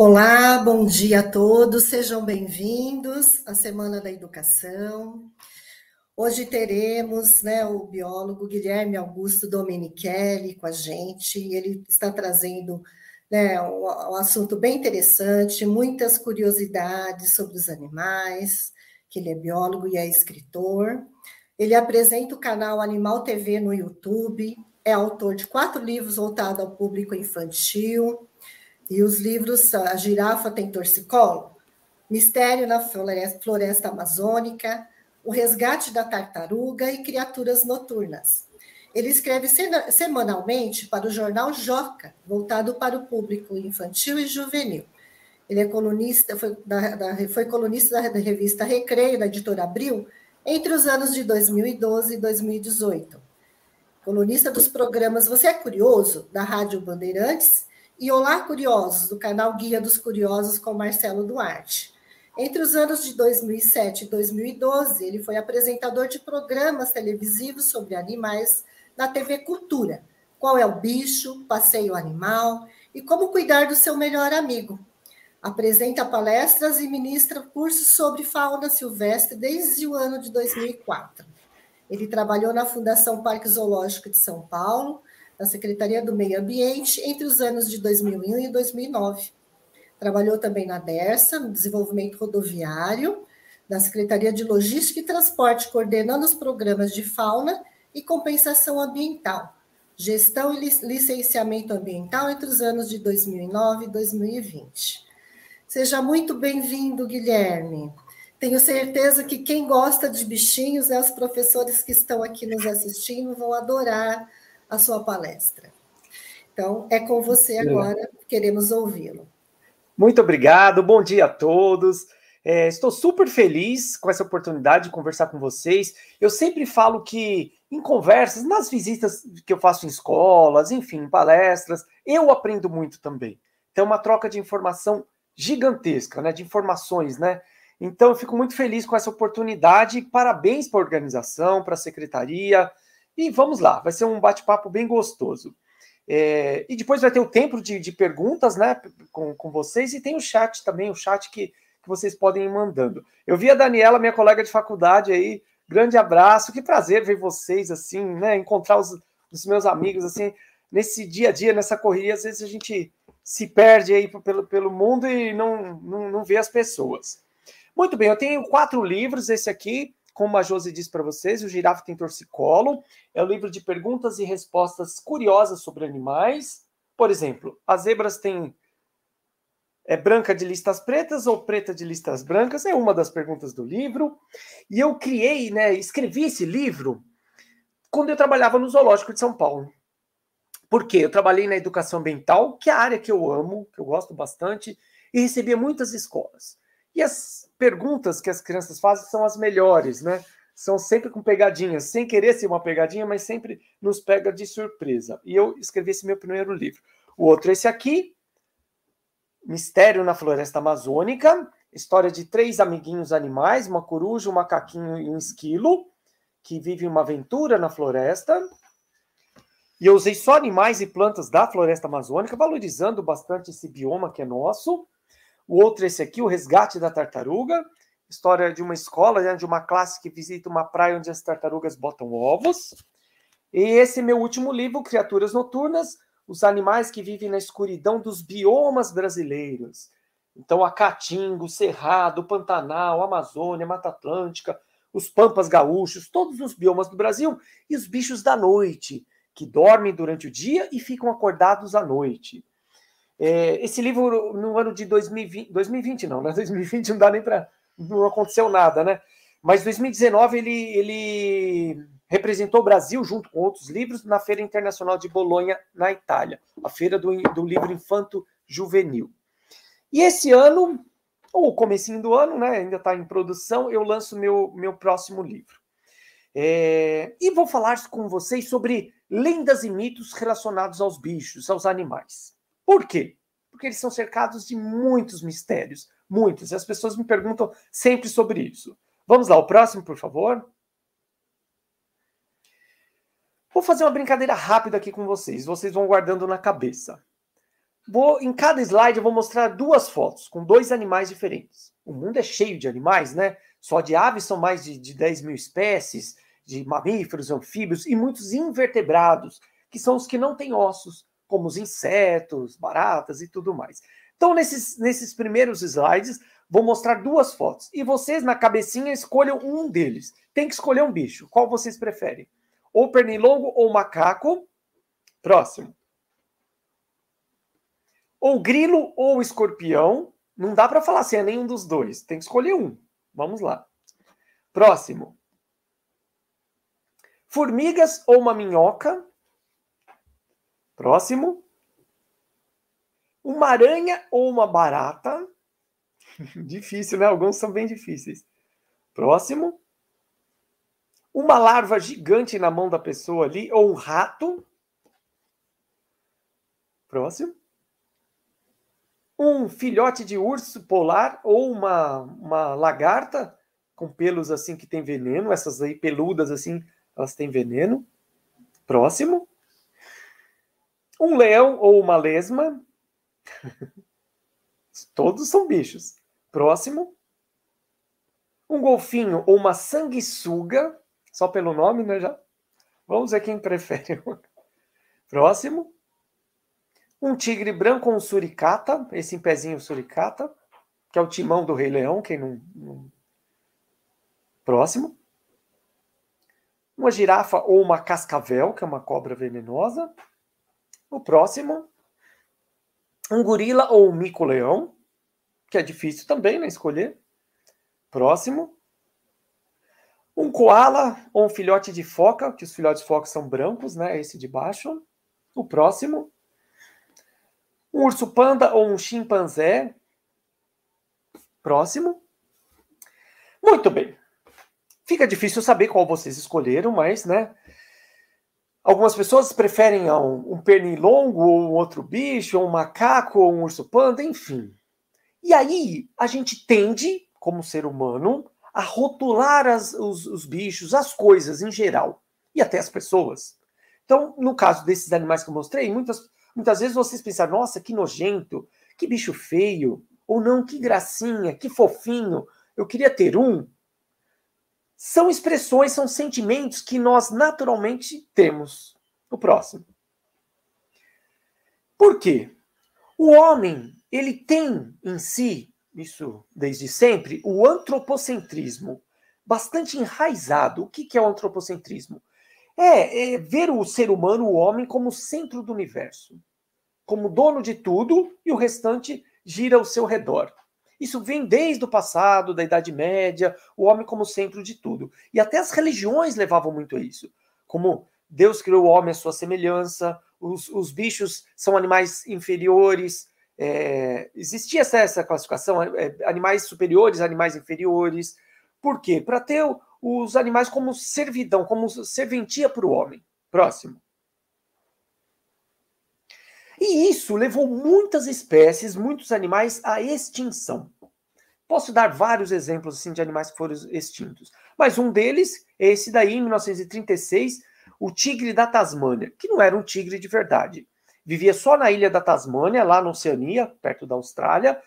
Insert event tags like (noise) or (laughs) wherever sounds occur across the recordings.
Olá, bom dia a todos, sejam bem-vindos à Semana da Educação. Hoje teremos né, o biólogo Guilherme Augusto Domenichelli com a gente, ele está trazendo né, um, um assunto bem interessante, muitas curiosidades sobre os animais, que ele é biólogo e é escritor. Ele apresenta o canal Animal TV no YouTube, é autor de quatro livros voltados ao público infantil, e os livros A Girafa Tem Torcicolo, Mistério na Floresta Amazônica, O Resgate da Tartaruga e Criaturas Noturnas. Ele escreve semanalmente para o jornal Joca, voltado para o público infantil e juvenil. Ele é colunista, foi, da, da, foi colunista da revista Recreio, da editora Abril, entre os anos de 2012 e 2018. Colunista dos programas Você é Curioso, da Rádio Bandeirantes, e Olá Curiosos, do canal Guia dos Curiosos com Marcelo Duarte. Entre os anos de 2007 e 2012, ele foi apresentador de programas televisivos sobre animais na TV Cultura. Qual é o bicho, passeio animal e como cuidar do seu melhor amigo. Apresenta palestras e ministra cursos sobre fauna silvestre desde o ano de 2004. Ele trabalhou na Fundação Parque Zoológico de São Paulo, na Secretaria do Meio Ambiente entre os anos de 2001 e 2009. Trabalhou também na DERSA, no desenvolvimento rodoviário, na Secretaria de Logística e Transporte, coordenando os programas de fauna e compensação ambiental, gestão e licenciamento ambiental entre os anos de 2009 e 2020. Seja muito bem-vindo, Guilherme. Tenho certeza que quem gosta de bichinhos, né, os professores que estão aqui nos assistindo, vão adorar a sua palestra. Então, é com você agora, queremos ouvi-lo. Muito obrigado, bom dia a todos. É, estou super feliz com essa oportunidade de conversar com vocês. Eu sempre falo que em conversas, nas visitas que eu faço em escolas, enfim, em palestras, eu aprendo muito também. Então, uma troca de informação gigantesca, né? De informações, né? Então, eu fico muito feliz com essa oportunidade. Parabéns para a organização, para a secretaria. E vamos lá, vai ser um bate-papo bem gostoso. É, e depois vai ter o tempo de, de, perguntas, né, com, com vocês, e tem o chat também, o chat que, que vocês podem ir mandando. Eu vi a Daniela, minha colega de faculdade aí, grande abraço, que prazer ver vocês, assim, né, encontrar os, os meus amigos, assim, nesse dia a dia, nessa corrida, às vezes a gente se perde aí pelo, pelo mundo e não, não, não vê as pessoas. Muito bem, eu tenho quatro livros, esse aqui, como a Josi disse para vocês, o Girafa tem torcicolo. É um livro de perguntas e respostas curiosas sobre animais. Por exemplo, as zebras têm é branca de listas pretas ou preta de listas brancas? É uma das perguntas do livro. E eu criei, né, escrevi esse livro quando eu trabalhava no Zoológico de São Paulo. Por quê? Eu trabalhei na educação ambiental, que é a área que eu amo, que eu gosto bastante, e recebia muitas escolas. E as perguntas que as crianças fazem são as melhores, né? São sempre com pegadinhas, sem querer ser uma pegadinha, mas sempre nos pega de surpresa. E eu escrevi esse meu primeiro livro. O outro, esse aqui, Mistério na Floresta Amazônica, história de três amiguinhos animais, uma coruja, um macaquinho e um esquilo, que vivem uma aventura na floresta. E eu usei só animais e plantas da floresta amazônica, valorizando bastante esse bioma que é nosso. O outro, esse aqui, O Resgate da Tartaruga, história de uma escola, né, de uma classe que visita uma praia onde as tartarugas botam ovos. E esse meu último livro, Criaturas Noturnas, os animais que vivem na escuridão dos biomas brasileiros. Então, a Caatinga, Cerrado, Pantanal, Amazônia, Mata Atlântica, os Pampas Gaúchos, todos os biomas do Brasil, e os bichos da noite, que dormem durante o dia e ficam acordados à noite. É, esse livro, no ano de 2020, 2020 não, né? (laughs) 2020 não dá nem para. Não aconteceu nada, né? Mas 2019 ele, ele representou o Brasil, junto com outros livros, na Feira Internacional de Bolonha, na Itália, a Feira do, do Livro Infanto Juvenil. E esse ano, ou comecinho do ano, né? Ainda está em produção, eu lanço meu, meu próximo livro. É, e vou falar com vocês sobre lendas e mitos relacionados aos bichos, aos animais. Por quê? Porque eles são cercados de muitos mistérios, muitos, e as pessoas me perguntam sempre sobre isso. Vamos lá, o próximo, por favor. Vou fazer uma brincadeira rápida aqui com vocês, vocês vão guardando na cabeça. Vou, em cada slide eu vou mostrar duas fotos com dois animais diferentes. O mundo é cheio de animais, né? Só de aves são mais de, de 10 mil espécies, de mamíferos, anfíbios e muitos invertebrados, que são os que não têm ossos, como os insetos, baratas e tudo mais. Então, nesses, nesses primeiros slides, vou mostrar duas fotos. E vocês, na cabecinha, escolham um deles. Tem que escolher um bicho. Qual vocês preferem? Ou pernilongo ou macaco? Próximo ou grilo ou escorpião. Não dá para falar se é nenhum dos dois. Tem que escolher um. Vamos lá. Próximo. Formigas ou uma minhoca. Próximo. Uma aranha ou uma barata. (laughs) Difícil, né? Alguns são bem difíceis. Próximo. Uma larva gigante na mão da pessoa ali, ou um rato. Próximo um filhote de urso polar ou uma, uma lagarta com pelos assim que tem veneno, essas aí peludas assim, elas têm veneno. Próximo. Um leão ou uma lesma. (laughs) Todos são bichos. Próximo. Um golfinho ou uma sanguessuga, só pelo nome, né, já? Vamos ver quem prefere. (laughs) Próximo um tigre branco ou um suricata, esse pezinho suricata, que é o timão do Rei Leão, quem não, não... Próximo. Uma girafa ou uma cascavel, que é uma cobra venenosa. O próximo. Um gorila ou um mico-leão, que é difícil também, né, escolher. Próximo. Um koala ou um filhote de foca, que os filhotes de foca são brancos, né, esse de baixo. O próximo um urso panda ou um chimpanzé? Próximo. Muito bem. Fica difícil saber qual vocês escolheram, mas, né? Algumas pessoas preferem um, um pernilongo ou um outro bicho, ou um macaco ou um urso panda, enfim. E aí a gente tende, como ser humano, a rotular as, os, os bichos, as coisas em geral, e até as pessoas. Então, no caso desses animais que eu mostrei, muitas Muitas vezes vocês pensam, nossa, que nojento, que bicho feio, ou não, que gracinha, que fofinho, eu queria ter um. São expressões, são sentimentos que nós naturalmente temos. O próximo. Por quê? O homem, ele tem em si, isso desde sempre, o antropocentrismo bastante enraizado. O que é o antropocentrismo? É, é, ver o ser humano, o homem, como centro do universo como dono de tudo e o restante gira ao seu redor. Isso vem desde o passado, da Idade Média, o homem como centro de tudo. E até as religiões levavam muito a isso. Como Deus criou o homem à sua semelhança, os, os bichos são animais inferiores. É, existia essa, essa classificação, é, animais superiores, animais inferiores. Por quê? Para ter os animais como servidão, como serventia para o homem. Próximo. E isso levou muitas espécies, muitos animais à extinção. Posso dar vários exemplos assim, de animais que foram extintos. Mas um deles é esse daí, em 1936, o tigre da Tasmânia, que não era um tigre de verdade. Vivia só na ilha da Tasmânia, lá na Oceania, perto da Austrália,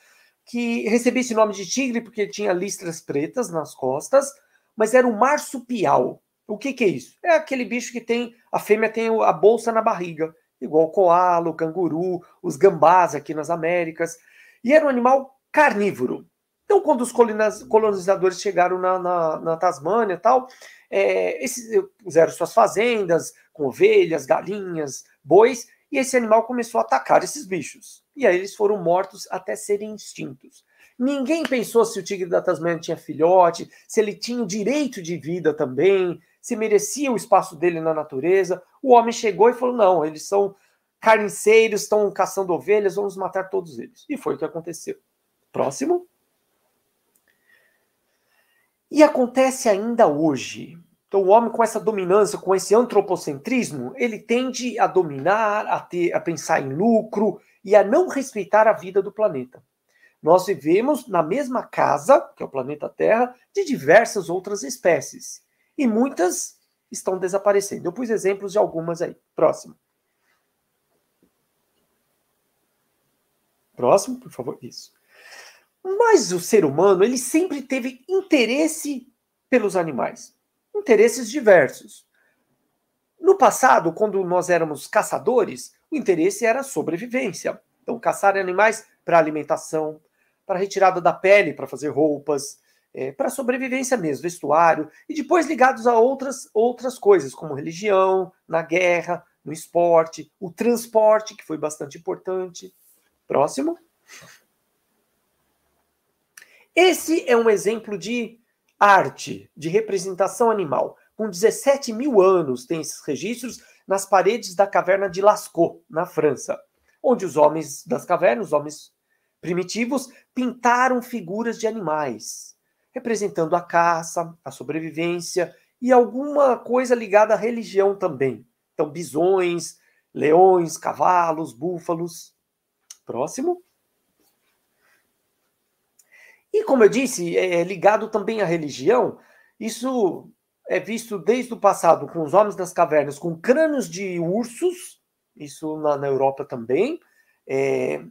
que recebia esse nome de tigre porque tinha listras pretas nas costas, mas era um marsupial. O que, que é isso? É aquele bicho que tem, a fêmea tem a bolsa na barriga igual o coala, o canguru, os gambás aqui nas Américas, e era um animal carnívoro. Então, quando os colonizadores chegaram na, na, na Tasmânia e tal, é, esses, puseram suas fazendas com ovelhas, galinhas, bois, e esse animal começou a atacar esses bichos. E aí eles foram mortos até serem extintos. Ninguém pensou se o tigre da Tasmânia tinha filhote, se ele tinha o direito de vida também, se merecia o espaço dele na natureza. O homem chegou e falou: não, eles são carniceiros, estão caçando ovelhas, vamos matar todos eles. E foi o que aconteceu. Próximo. E acontece ainda hoje. Então, o homem, com essa dominância, com esse antropocentrismo, ele tende a dominar, a, ter, a pensar em lucro e a não respeitar a vida do planeta. Nós vivemos na mesma casa, que é o planeta Terra, de diversas outras espécies e muitas estão desaparecendo. Eu pus exemplos de algumas aí. Próximo. Próximo, por favor. Isso. Mas o ser humano, ele sempre teve interesse pelos animais. Interesses diversos. No passado, quando nós éramos caçadores, o interesse era sobrevivência. Então, caçar animais para alimentação, para retirada da pele, para fazer roupas, é, para sobrevivência mesmo, vestuário, e depois ligados a outras, outras coisas, como religião, na guerra, no esporte, o transporte, que foi bastante importante. Próximo. Esse é um exemplo de arte, de representação animal. Com 17 mil anos, tem esses registros nas paredes da caverna de Lascaux, na França, onde os homens das cavernas, os homens primitivos, pintaram figuras de animais, representando a caça, a sobrevivência e alguma coisa ligada à religião também. Então, bisões, leões, cavalos, búfalos. Próximo. E como eu disse, é ligado também à religião. Isso é visto desde o passado com os homens das cavernas com crânios de ursos, isso na, na Europa também, é,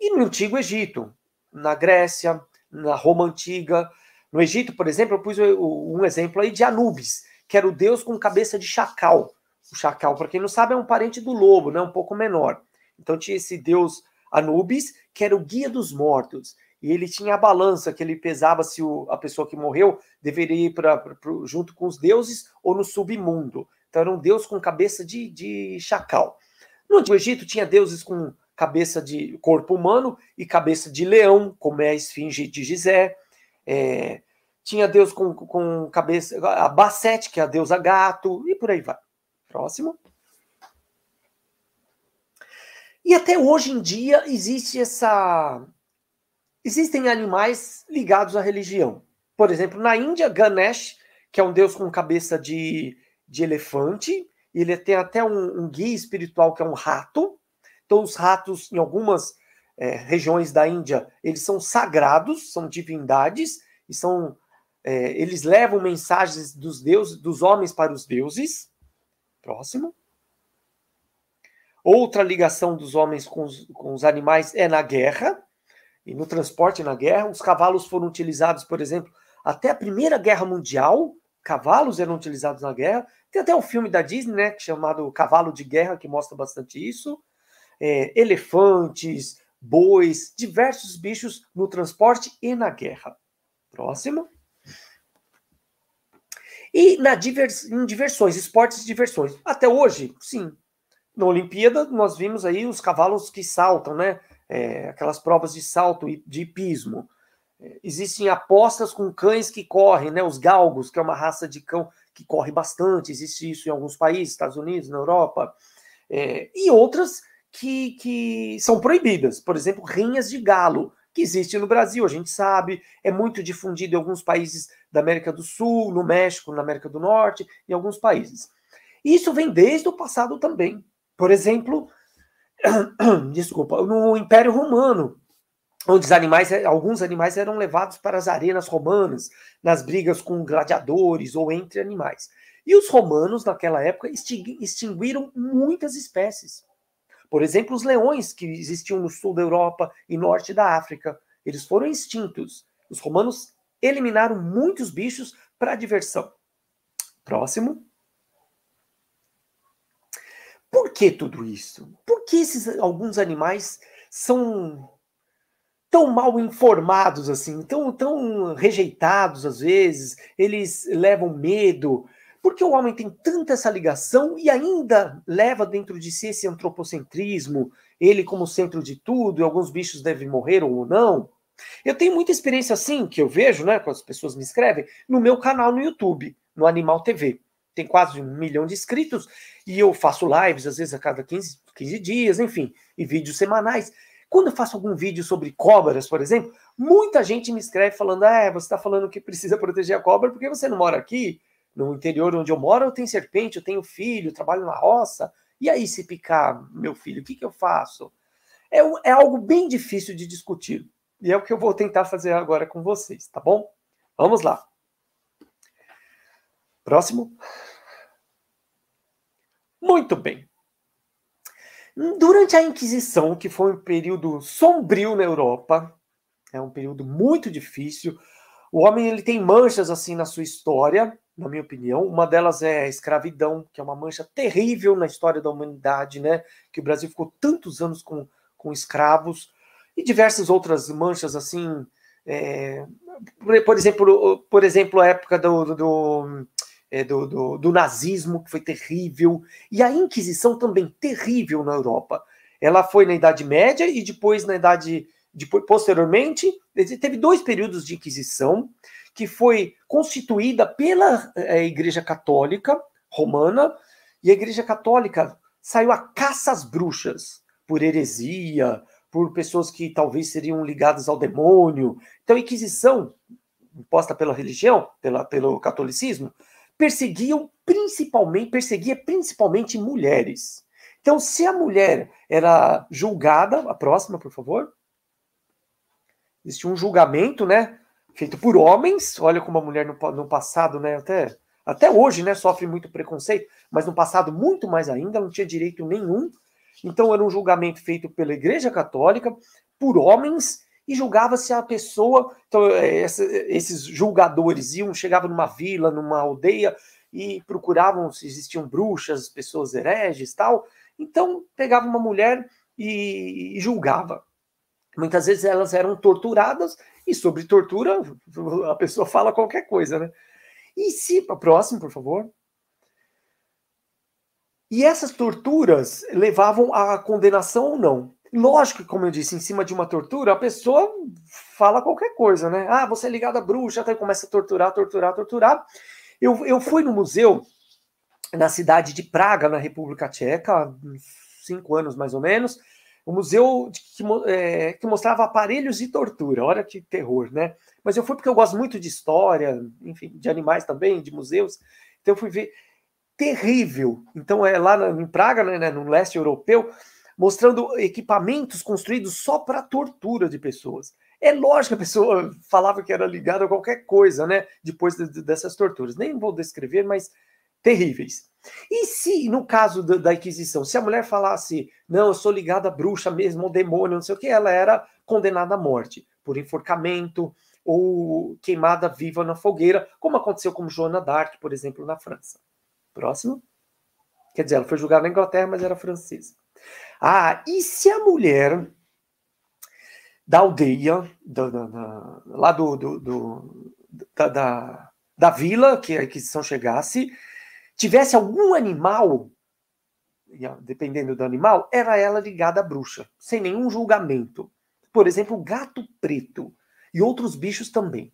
e no Antigo Egito, na Grécia, na Roma Antiga. No Egito, por exemplo, eu pus um exemplo aí de Anubis, que era o deus com cabeça de chacal. O chacal, para quem não sabe, é um parente do lobo, né? um pouco menor. Então tinha esse deus Anubis, que era o guia dos mortos. E ele tinha a balança que ele pesava se o, a pessoa que morreu deveria ir pra, pra, junto com os deuses ou no submundo. Então era um deus com cabeça de, de chacal. No Antigo Egito tinha deuses com cabeça de corpo humano e cabeça de leão, como é a esfinge de Gizé. É, tinha deus com, com cabeça, a Basset, que é a deusa gato, e por aí vai. Próximo. E até hoje em dia existe essa. Existem animais ligados à religião. Por exemplo, na Índia, Ganesh, que é um deus com cabeça de, de elefante, ele tem até um, um guia espiritual que é um rato. Então, os ratos, em algumas é, regiões da Índia, eles são sagrados, são divindades, e são. É, eles levam mensagens dos deuses, dos homens para os deuses. Próximo. Outra ligação dos homens com os, com os animais é na guerra e no transporte na guerra. Os cavalos foram utilizados, por exemplo, até a Primeira Guerra Mundial. Cavalos eram utilizados na guerra. Tem até um filme da Disney, né, chamado Cavalo de Guerra, que mostra bastante isso. É, elefantes, bois, diversos bichos no transporte e na guerra. Próximo. E na divers, em diversões, esportes e diversões. Até hoje, sim. Na Olimpíada, nós vimos aí os cavalos que saltam, né? É, aquelas provas de salto e de hipismo. É, existem apostas com cães que correm, né? Os galgos, que é uma raça de cão que corre bastante. Existe isso em alguns países, Estados Unidos, na Europa. É, e outras que, que são proibidas. Por exemplo, rinhas de galo que existe no Brasil, a gente sabe, é muito difundido em alguns países da América do Sul, no México, na América do Norte, em alguns países. Isso vem desde o passado também. Por exemplo, (coughs) desculpa, no Império Romano, onde os animais, alguns animais eram levados para as arenas romanas, nas brigas com gladiadores ou entre animais. E os romanos, naquela época, extinguiram muitas espécies. Por exemplo, os leões que existiam no sul da Europa e norte da África, eles foram extintos. Os romanos eliminaram muitos bichos para diversão. Próximo. Por que tudo isso? Por que esses alguns animais são tão mal informados assim, tão, tão rejeitados às vezes, eles levam medo, porque o homem tem tanta essa ligação e ainda leva dentro de si esse antropocentrismo, ele como centro de tudo, e alguns bichos devem morrer ou não. Eu tenho muita experiência assim, que eu vejo, né, quando as pessoas me escrevem, no meu canal no YouTube, no Animal TV. Tem quase um milhão de inscritos e eu faço lives, às vezes a cada 15, 15 dias, enfim, e vídeos semanais. Quando eu faço algum vídeo sobre cobras, por exemplo, muita gente me escreve falando: ah, você está falando que precisa (laughs) proteger a cobra porque você não mora aqui, no interior onde eu moro, eu tenho serpente, eu tenho filho, trabalho na roça. E aí, se picar meu filho, o que, que eu faço? É, é algo bem difícil de discutir. E é o que eu vou tentar fazer agora com vocês, tá bom? Vamos lá. Próximo. Muito bem. Durante a Inquisição, que foi um período sombrio na Europa, é um período muito difícil. O homem ele tem manchas assim na sua história, na minha opinião. Uma delas é a escravidão, que é uma mancha terrível na história da humanidade, né? Que o Brasil ficou tantos anos com, com escravos e diversas outras manchas assim. É, por exemplo, por exemplo, a época do, do, é, do, do, do, nazismo, que foi terrível, e a Inquisição também terrível na Europa. Ela foi na Idade Média e depois na Idade. Depois, posteriormente, teve dois períodos de Inquisição, que foi constituída pela é, Igreja Católica Romana, e a Igreja Católica saiu a caça às bruxas por heresia, por pessoas que talvez seriam ligadas ao demônio. Então, a Inquisição, imposta pela religião, pela, pelo catolicismo, perseguiam principalmente, perseguia principalmente mulheres. Então, se a mulher era julgada, a próxima, por favor. Existia um julgamento, né, feito por homens. Olha como a mulher no, no passado, né, até até hoje, né, sofre muito preconceito, mas no passado muito mais ainda, não tinha direito nenhum. Então era um julgamento feito pela Igreja Católica por homens e julgava-se a pessoa. Então, é, esses julgadores iam, chegavam numa vila, numa aldeia e procuravam se existiam bruxas, pessoas hereges tal. Então, pegava uma mulher e, e julgava. Muitas vezes elas eram torturadas, e sobre tortura a pessoa fala qualquer coisa, né? E se. Próximo, por favor. E essas torturas levavam à condenação ou não. Lógico que, como eu disse, em cima de uma tortura, a pessoa fala qualquer coisa, né? Ah, você é ligado à bruxa, até começa a torturar, torturar, torturar. Eu, eu fui no museu na cidade de Praga, na República Tcheca, cinco anos mais ou menos, um museu que, é, que mostrava aparelhos de tortura. Olha que terror, né? Mas eu fui porque eu gosto muito de história, enfim, de animais também, de museus. Então eu fui ver terrível. Então é lá em Praga, né, no leste europeu, mostrando equipamentos construídos só para tortura de pessoas. É lógico que a pessoa (laughs) falava que era ligada a qualquer coisa, né? Depois de, dessas torturas. Nem vou descrever, mas terríveis. E se, no caso da, da, Inquisição, se a mulher falasse, não, eu sou ligada à bruxa mesmo, ao demônio, não sei o que, ela era condenada à morte por enforcamento ou queimada viva na fogueira, como aconteceu com Joana d'Arc, por exemplo, na França. Próximo. Quer dizer, ela foi julgada na Inglaterra, mas era francesa. Ah, e se a mulher da aldeia, da, da, da, lá do, do, do da, da, vila que a Inquisição chegasse, tivesse algum animal, dependendo do animal, era ela ligada à bruxa, sem nenhum julgamento. Por exemplo, o gato preto e outros bichos também.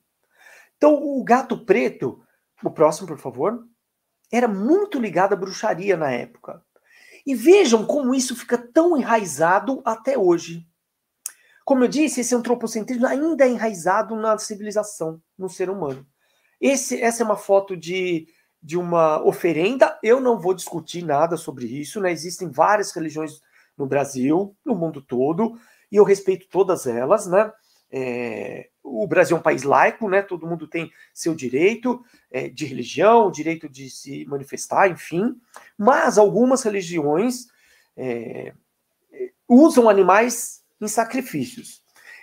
Então, o gato preto, o próximo, por favor era muito ligado à bruxaria na época. E vejam como isso fica tão enraizado até hoje. Como eu disse, esse antropocentrismo ainda é enraizado na civilização, no ser humano. Esse, essa é uma foto de, de uma oferenda. Eu não vou discutir nada sobre isso, né? Existem várias religiões no Brasil, no mundo todo, e eu respeito todas elas, né? É, o Brasil é um país laico, né? Todo mundo tem seu direito é, de religião, direito de se manifestar, enfim. Mas algumas religiões é, usam animais em sacrifícios.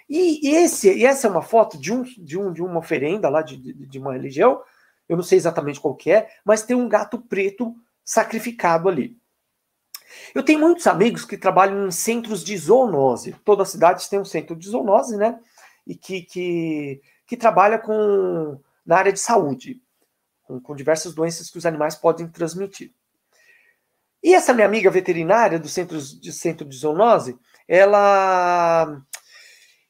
E esse, e essa é uma foto de, um, de, um, de uma oferenda lá de, de, uma religião. Eu não sei exatamente qual é, mas tem um gato preto sacrificado ali. Eu tenho muitos amigos que trabalham em centros de zoonose. Toda cidade tem um centro de zoonose, né? E que, que, que trabalha com, na área de saúde, com, com diversas doenças que os animais podem transmitir. E essa minha amiga veterinária do centro de, centro de zoonose, ela,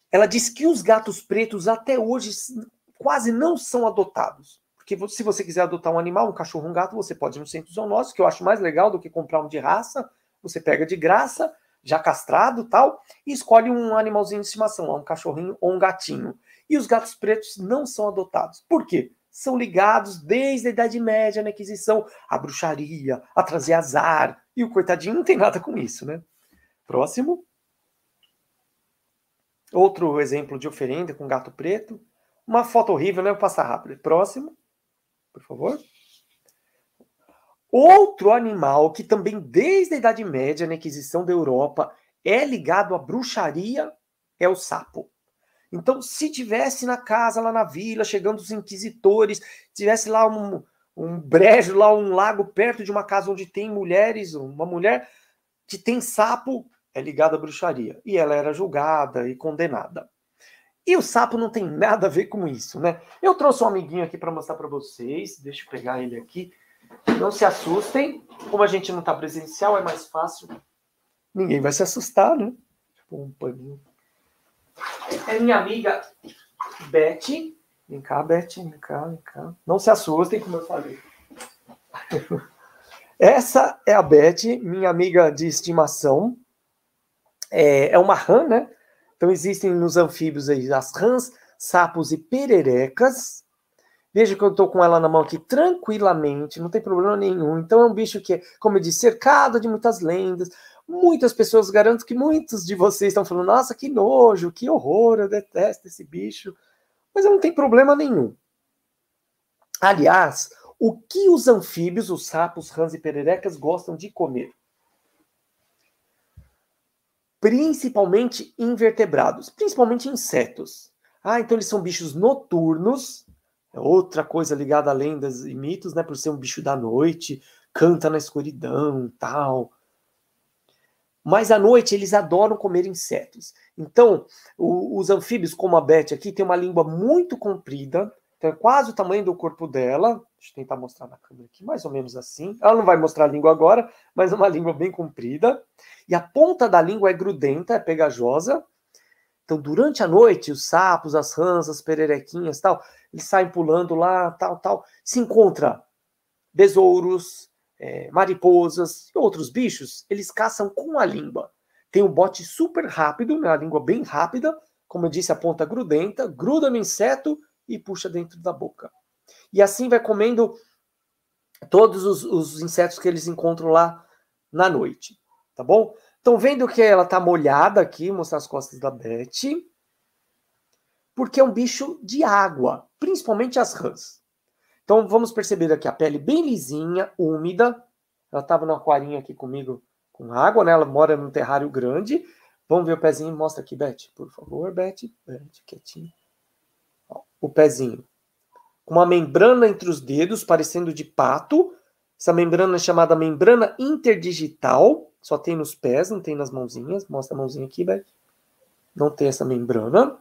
ela diz que os gatos pretos até hoje quase não são adotados. Porque se você quiser adotar um animal, um cachorro, um gato, você pode ir no centro de zoonose, que eu acho mais legal do que comprar um de raça. Você pega de graça, já castrado tal, e escolhe um animalzinho de estimação, um cachorrinho ou um gatinho. E os gatos pretos não são adotados. Por quê? São ligados desde a Idade Média na aquisição à bruxaria, a trazer azar. E o coitadinho não tem nada com isso, né? Próximo. Outro exemplo de oferenda com gato preto. Uma foto horrível, né? Vou passar rápido. Próximo, por favor. Outro animal que também desde a Idade Média, na aquisição da Europa, é ligado à bruxaria é o sapo. Então, se tivesse na casa, lá na vila, chegando os inquisitores, tivesse lá um, um brejo, lá um lago perto de uma casa onde tem mulheres, uma mulher que tem sapo, é ligada à bruxaria. E ela era julgada e condenada. E o sapo não tem nada a ver com isso, né? Eu trouxe um amiguinho aqui para mostrar para vocês. Deixa eu pegar ele aqui. Não se assustem. Como a gente não está presencial, é mais fácil. Ninguém vai se assustar, né? Tipo um paninho. É minha amiga Beth. Vem cá, Beth. Vem cá, vem cá. Não se assustem, como eu falei. (laughs) Essa é a Beth, minha amiga de estimação. É, é uma rã, né? Então existem nos anfíbios aí as rãs, sapos e pererecas. Veja que eu estou com ela na mão aqui tranquilamente, não tem problema nenhum. Então é um bicho que, como eu disse, cercado de muitas lendas. Muitas pessoas, garanto que muitos de vocês estão falando: nossa, que nojo, que horror, eu detesto esse bicho. Mas não tem problema nenhum. Aliás, o que os anfíbios, os sapos, rãs e pererecas gostam de comer? Principalmente invertebrados, principalmente insetos. Ah, então eles são bichos noturnos, é outra coisa ligada a lendas e mitos, né? Por ser um bicho da noite, canta na escuridão, tal. Mas à noite eles adoram comer insetos. Então, o, os anfíbios, como a Beth aqui, tem uma língua muito comprida, então é quase o tamanho do corpo dela. Deixa eu tentar mostrar na câmera aqui, mais ou menos assim. Ela não vai mostrar a língua agora, mas é uma língua bem comprida. E a ponta da língua é grudenta, é pegajosa. Então, durante a noite, os sapos, as rãs, as pererequinhas, tal, eles saem pulando lá, tal, tal. Se encontra besouros, é, mariposas e outros bichos, eles caçam com a língua. Tem um bote super rápido, né, a língua bem rápida, como eu disse, a ponta grudenta, gruda no inseto e puxa dentro da boca. E assim vai comendo todos os, os insetos que eles encontram lá na noite, tá bom? Então, vendo que ela tá molhada aqui, mostrar as costas da Beth, porque é um bicho de água, principalmente as rãs. Então vamos perceber aqui a pele bem lisinha, úmida. Ela estava no aquarinho aqui comigo com água, né? Ela mora num terrário grande. Vamos ver o pezinho. Mostra aqui, Beth, por favor, Beth. Beth, quietinho. Ó, o pezinho. Com uma membrana entre os dedos, parecendo de pato. Essa membrana é chamada membrana interdigital. Só tem nos pés, não tem nas mãozinhas. Mostra a mãozinha aqui, Beth. Não tem essa membrana.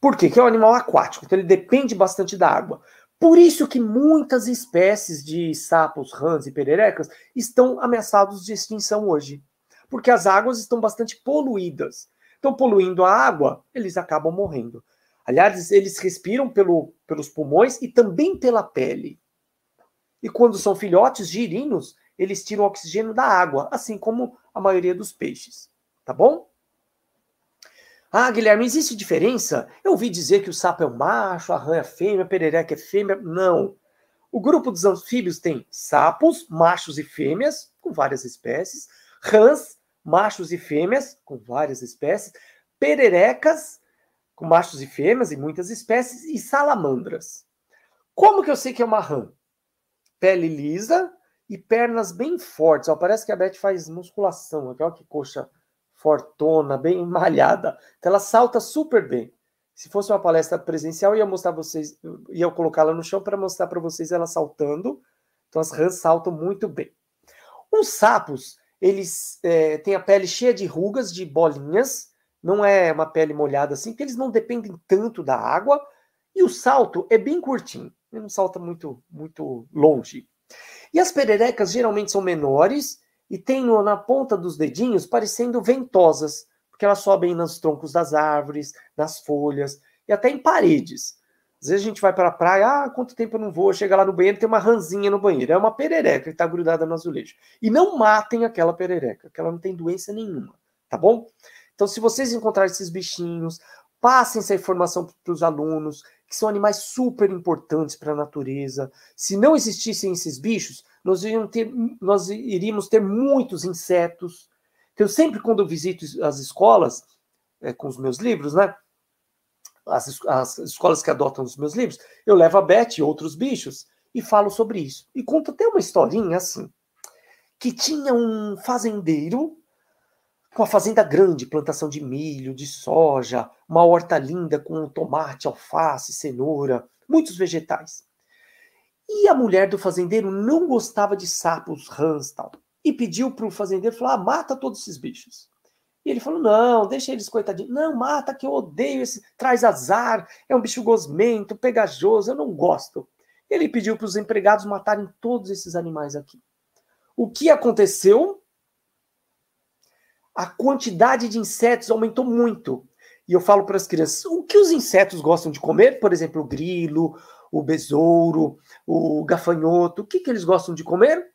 Por quê? Que é um animal aquático, então ele depende bastante da água. Por isso que muitas espécies de sapos, rãs e pererecas estão ameaçados de extinção hoje. Porque as águas estão bastante poluídas. Então, poluindo a água, eles acabam morrendo. Aliás, eles respiram pelo, pelos pulmões e também pela pele. E quando são filhotes girinos, eles tiram oxigênio da água, assim como a maioria dos peixes. Tá bom? Ah, Guilherme, existe diferença? Eu ouvi dizer que o sapo é macho, a rã é fêmea, a perereca é fêmea. Não. O grupo dos anfíbios tem sapos, machos e fêmeas, com várias espécies, rãs, machos e fêmeas, com várias espécies, pererecas, com machos e fêmeas e muitas espécies, e salamandras. Como que eu sei que é uma rã? Pele lisa e pernas bem fortes. Ó, parece que a Beth faz musculação. Olha que coxa fortona, bem (laughs) malhada. Então ela salta super bem. Se fosse uma palestra presencial, eu ia mostrar vocês, ia colocá-la no chão para mostrar para vocês ela saltando. Então as rãs saltam muito bem. Os sapos, eles é, têm a pele cheia de rugas, de bolinhas. Não é uma pele molhada assim, porque eles não dependem tanto da água. E o salto é bem curtinho. Ele não salta muito, muito longe. E as pererecas geralmente são menores e tem na ponta dos dedinhos parecendo ventosas, porque elas sobem nos troncos das árvores, nas folhas e até em paredes. Às vezes a gente vai para a praia, ah, quanto tempo eu não vou, chega lá no banheiro, tem uma ranzinha no banheiro, é uma perereca que está grudada no azulejo. E não matem aquela perereca, que ela não tem doença nenhuma, tá bom? Então, se vocês encontrarem esses bichinhos, passem essa informação para os alunos, que são animais super importantes para a natureza. Se não existissem esses bichos, nós, ter, nós iríamos ter muitos insetos. Então, sempre quando eu visito as escolas, é, com os meus livros, né? As, as escolas que adotam os meus livros, eu levo a Beth e outros bichos, e falo sobre isso. E conto até uma historinha assim, que tinha um fazendeiro com uma fazenda grande, plantação de milho, de soja, uma horta linda com tomate, alface, cenoura, muitos vegetais. E a mulher do fazendeiro não gostava de sapos, rãs tal. E pediu para o fazendeiro, falou, ah, mata todos esses bichos. E ele falou, não, deixa eles coitadinhos. Não, mata que eu odeio esse, traz azar, é um bicho gosmento, pegajoso, eu não gosto. Ele pediu para os empregados matarem todos esses animais aqui. O que aconteceu? A quantidade de insetos aumentou muito. E eu falo para as crianças: o que os insetos gostam de comer? Por exemplo, o grilo, o besouro, o gafanhoto. O que, que eles gostam de comer?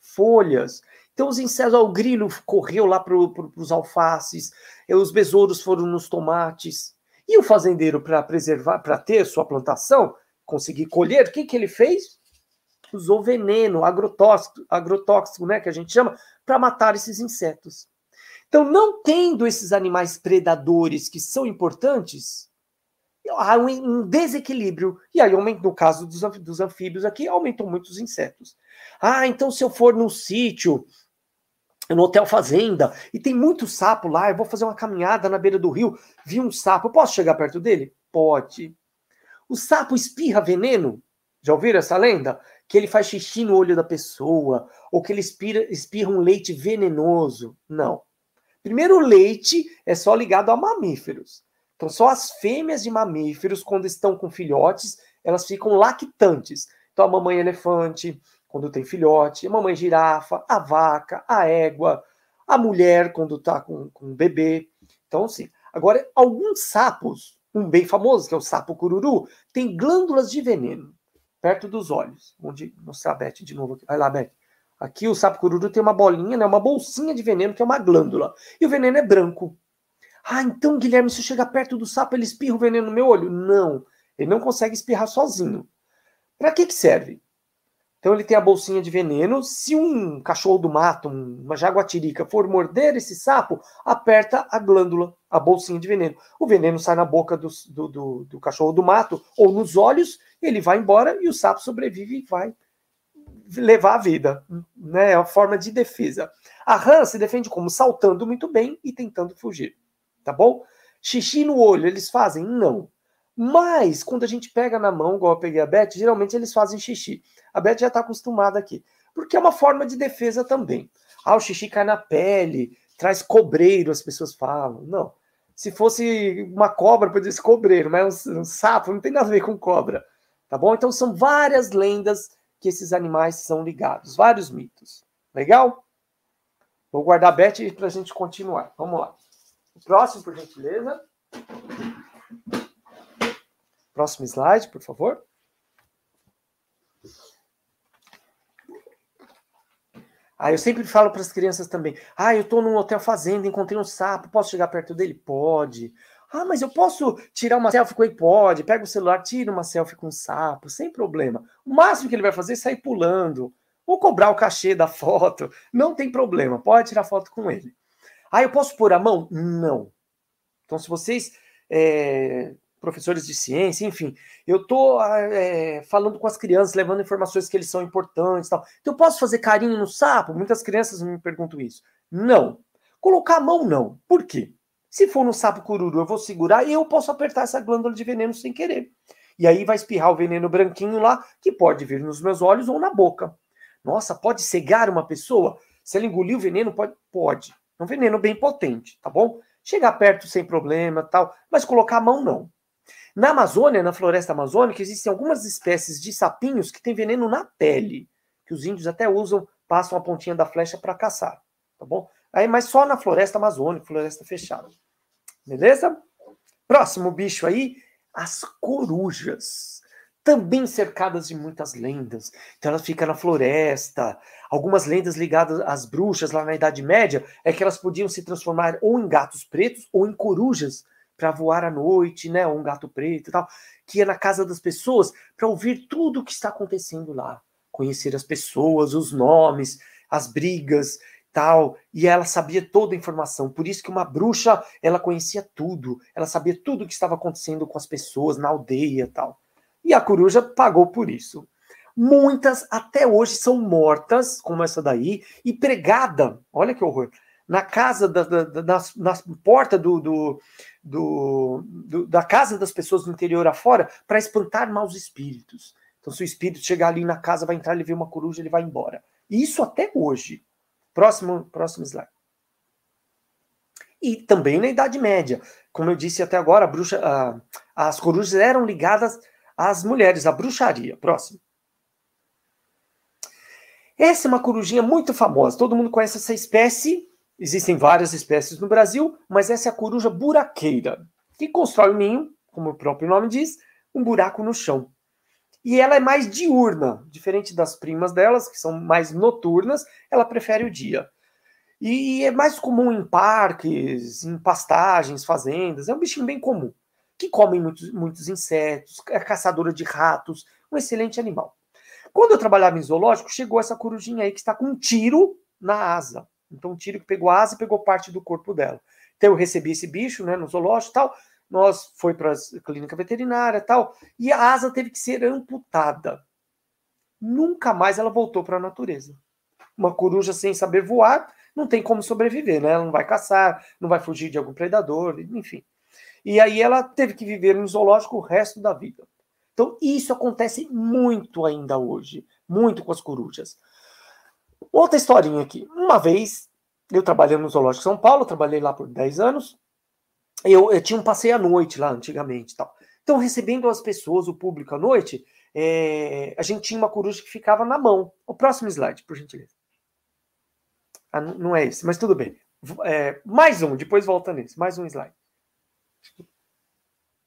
Folhas. Então, os insetos, ó, o grilo correu lá para pro, os alfaces, os besouros foram nos tomates. E o fazendeiro, para preservar, para ter sua plantação, conseguir colher, o que, que ele fez? Usou veneno agrotóxico, agrotóxico né, que a gente chama, para matar esses insetos. Então, não tendo esses animais predadores que são importantes, há um desequilíbrio. E aí, no caso dos, anfíbios aqui, aumentou muito os insetos. Ah, então se eu for num sítio, no hotel fazenda, e tem muito sapo lá, eu vou fazer uma caminhada na beira do rio, vi um sapo, posso chegar perto dele? Pode. O sapo espirra veneno? Já ouviram essa lenda? Que ele faz xixi no olho da pessoa, ou que ele espirra, espirra um leite venenoso. Não. Primeiro, leite é só ligado a mamíferos. Então, só as fêmeas de mamíferos, quando estão com filhotes, elas ficam lactantes. Então, a mamãe elefante, quando tem filhote, a mamãe girafa, a vaca, a égua, a mulher, quando está com, com um bebê. Então, sim. Agora, alguns sapos, um bem famoso, que é o sapo cururu, tem glândulas de veneno perto dos olhos. Onde mostrar a Beth de novo. Vai lá, Beth. Aqui o sapo cururu tem uma bolinha, né, uma bolsinha de veneno, que é uma glândula. E o veneno é branco. Ah, então, Guilherme, se eu chegar perto do sapo, ele espirra o veneno no meu olho? Não. Ele não consegue espirrar sozinho. Para que, que serve? Então ele tem a bolsinha de veneno. Se um cachorro do mato, uma jaguatirica, for morder esse sapo, aperta a glândula, a bolsinha de veneno. O veneno sai na boca do, do, do, do cachorro do mato ou nos olhos, ele vai embora e o sapo sobrevive e vai levar a vida, né? É uma forma de defesa. A rã se defende como saltando muito bem e tentando fugir, tá bom? Xixi no olho, eles fazem? Não. Mas, quando a gente pega na mão, igual eu peguei a Beth, geralmente eles fazem xixi. A Beth já está acostumada aqui. Porque é uma forma de defesa também. Ah, o xixi cai na pele, traz cobreiro, as pessoas falam. Não. Se fosse uma cobra, poderia ser cobreiro, mas um, um sapo não tem nada a ver com cobra. Tá bom? Então são várias lendas que esses animais são ligados, vários mitos. Legal? Vou guardar a Beth para a gente continuar. Vamos lá. Próximo, por gentileza. Próximo slide, por favor. Ah, eu sempre falo para as crianças também. Ah, eu estou num hotel fazenda, encontrei um sapo, posso chegar perto dele? Pode. Ah, mas eu posso tirar uma selfie com ele? Pode. Pega o celular, tira uma selfie com o sapo, sem problema. O máximo que ele vai fazer é sair pulando ou cobrar o cachê da foto. Não tem problema, pode tirar foto com ele. Ah, eu posso pôr a mão? Não. Então, se vocês é, professores de ciência, enfim. Eu estou é, falando com as crianças, levando informações que eles são importantes tal. Então, eu posso fazer carinho no sapo? Muitas crianças me perguntam isso. Não. Colocar a mão, não. Por quê? Se for no sapo cururu, eu vou segurar e eu posso apertar essa glândula de veneno sem querer. E aí vai espirrar o veneno branquinho lá, que pode vir nos meus olhos ou na boca. Nossa, pode cegar uma pessoa? Se ela engolir o veneno, pode? Pode. É um veneno bem potente, tá bom? Chegar perto sem problema, tal, mas colocar a mão não. Na Amazônia, na floresta amazônica, existem algumas espécies de sapinhos que têm veneno na pele, que os índios até usam, passam a pontinha da flecha para caçar, tá bom? Aí, mas só na floresta amazônica, floresta fechada. Beleza? Próximo bicho aí, as corujas. Também cercadas de muitas lendas. Então elas ficam na floresta. Algumas lendas ligadas às bruxas lá na Idade Média é que elas podiam se transformar ou em gatos pretos ou em corujas para voar à noite, né? Um gato preto e tal, que ia na casa das pessoas para ouvir tudo o que está acontecendo lá, conhecer as pessoas, os nomes, as brigas, tal, e ela sabia toda a informação. Por isso que uma bruxa, ela conhecia tudo, ela sabia tudo o que estava acontecendo com as pessoas na aldeia, tal. E a coruja pagou por isso. Muitas até hoje são mortas, como essa daí, e pregada, olha que horror, na casa, da, da, da na, na, porta do, do, do, do, da casa das pessoas do interior afora, para espantar maus espíritos. Então, se o espírito chegar ali na casa, vai entrar, ele vê uma coruja, ele vai embora. Isso até hoje. Próximo, próximo slide. E também na Idade Média. Como eu disse até agora, bruxa, as corujas eram ligadas às mulheres, à bruxaria. Próximo. Essa é uma corujinha muito famosa. Todo mundo conhece essa espécie. Existem várias espécies no Brasil, mas essa é a coruja buraqueira, que constrói um ninho, como o próprio nome diz, um buraco no chão. E ela é mais diurna, diferente das primas delas, que são mais noturnas, ela prefere o dia. E é mais comum em parques, em pastagens, fazendas, é um bichinho bem comum, que come muitos, muitos insetos, é caçadora de ratos, um excelente animal. Quando eu trabalhava em zoológico, chegou essa corujinha aí que está com um tiro na asa. Então, um tiro que pegou a asa e pegou parte do corpo dela. Então, eu recebi esse bicho né, no zoológico e tal, nós foi para a clínica veterinária tal, e a asa teve que ser amputada. Nunca mais ela voltou para a natureza. Uma coruja sem saber voar não tem como sobreviver, né? Ela não vai caçar, não vai fugir de algum predador, enfim. E aí ela teve que viver no zoológico o resto da vida. Então isso acontece muito ainda hoje, muito com as corujas. Outra historinha aqui. Uma vez, eu trabalhei no Zoológico de São Paulo, trabalhei lá por 10 anos, eu, eu tinha um passeio à noite lá antigamente tal. Então, recebendo as pessoas, o público à noite, é, a gente tinha uma coruja que ficava na mão. O próximo slide, por gentileza. Ah, não é esse, mas tudo bem. É, mais um, depois volta nesse. Mais um slide.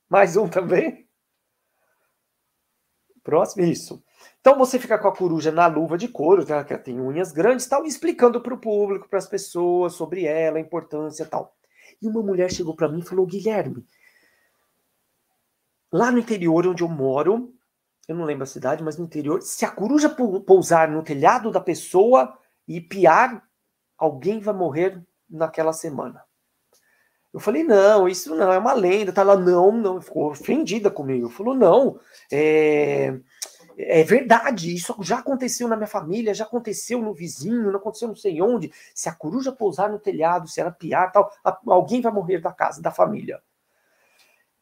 Mais um também. Próximo, isso. Então você fica com a coruja na luva de couro, tá? que tem unhas grandes, tal, explicando para o público, para as pessoas sobre ela, a importância, tal. E uma mulher chegou para mim e falou: Guilherme, lá no interior onde eu moro, eu não lembro a cidade, mas no interior, se a coruja pousar no telhado da pessoa e piar, alguém vai morrer naquela semana. Eu falei, não, isso não, é uma lenda. Tá lá, não, não, ficou ofendida comigo. Falou, não, é, é verdade, isso já aconteceu na minha família, já aconteceu no vizinho, não aconteceu não sei onde. Se a coruja pousar no telhado, se ela piar, tal, alguém vai morrer da casa, da família.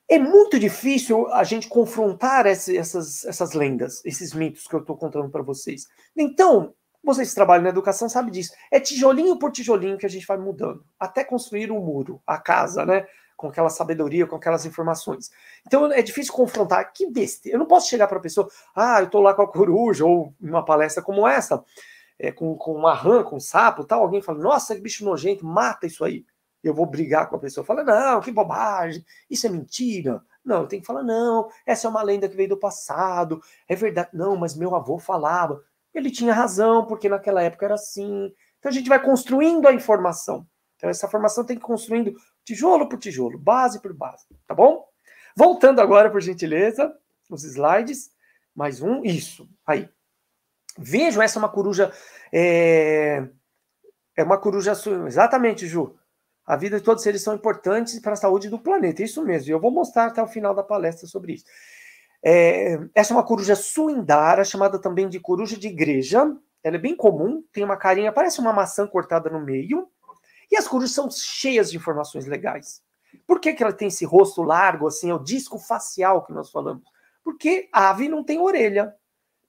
É muito difícil a gente confrontar essas, essas lendas, esses mitos que eu estou contando para vocês. Então, vocês que trabalham na educação sabem disso. É tijolinho por tijolinho que a gente vai mudando, até construir um muro, a casa, né? Com aquela sabedoria, com aquelas informações. Então é difícil confrontar. Que besta. Eu não posso chegar para a pessoa, ah, eu estou lá com a coruja, ou uma palestra como essa, é, com, com uma rã, com um sapo tal. Alguém fala, nossa, que bicho nojento, mata isso aí. Eu vou brigar com a pessoa. Fala, não, que bobagem, isso é mentira. Não, eu tenho que falar, não, essa é uma lenda que veio do passado, é verdade. Não, mas meu avô falava. Ele tinha razão, porque naquela época era assim. Então a gente vai construindo a informação. Então essa formação tem que ir construindo tijolo por tijolo, base por base, tá bom? Voltando agora, por gentileza, os slides. Mais um, isso, aí. Vejam, essa é uma coruja. É, é uma coruja. Exatamente, Ju. A vida de todos eles são importantes para a saúde do planeta. Isso mesmo. E eu vou mostrar até o final da palestra sobre isso. É, essa é uma coruja suindara, chamada também de coruja de igreja. Ela é bem comum, tem uma carinha, parece uma maçã cortada no meio. E as corujas são cheias de informações legais. Por que, que ela tem esse rosto largo, assim, é o disco facial que nós falamos? Porque a ave não tem orelha,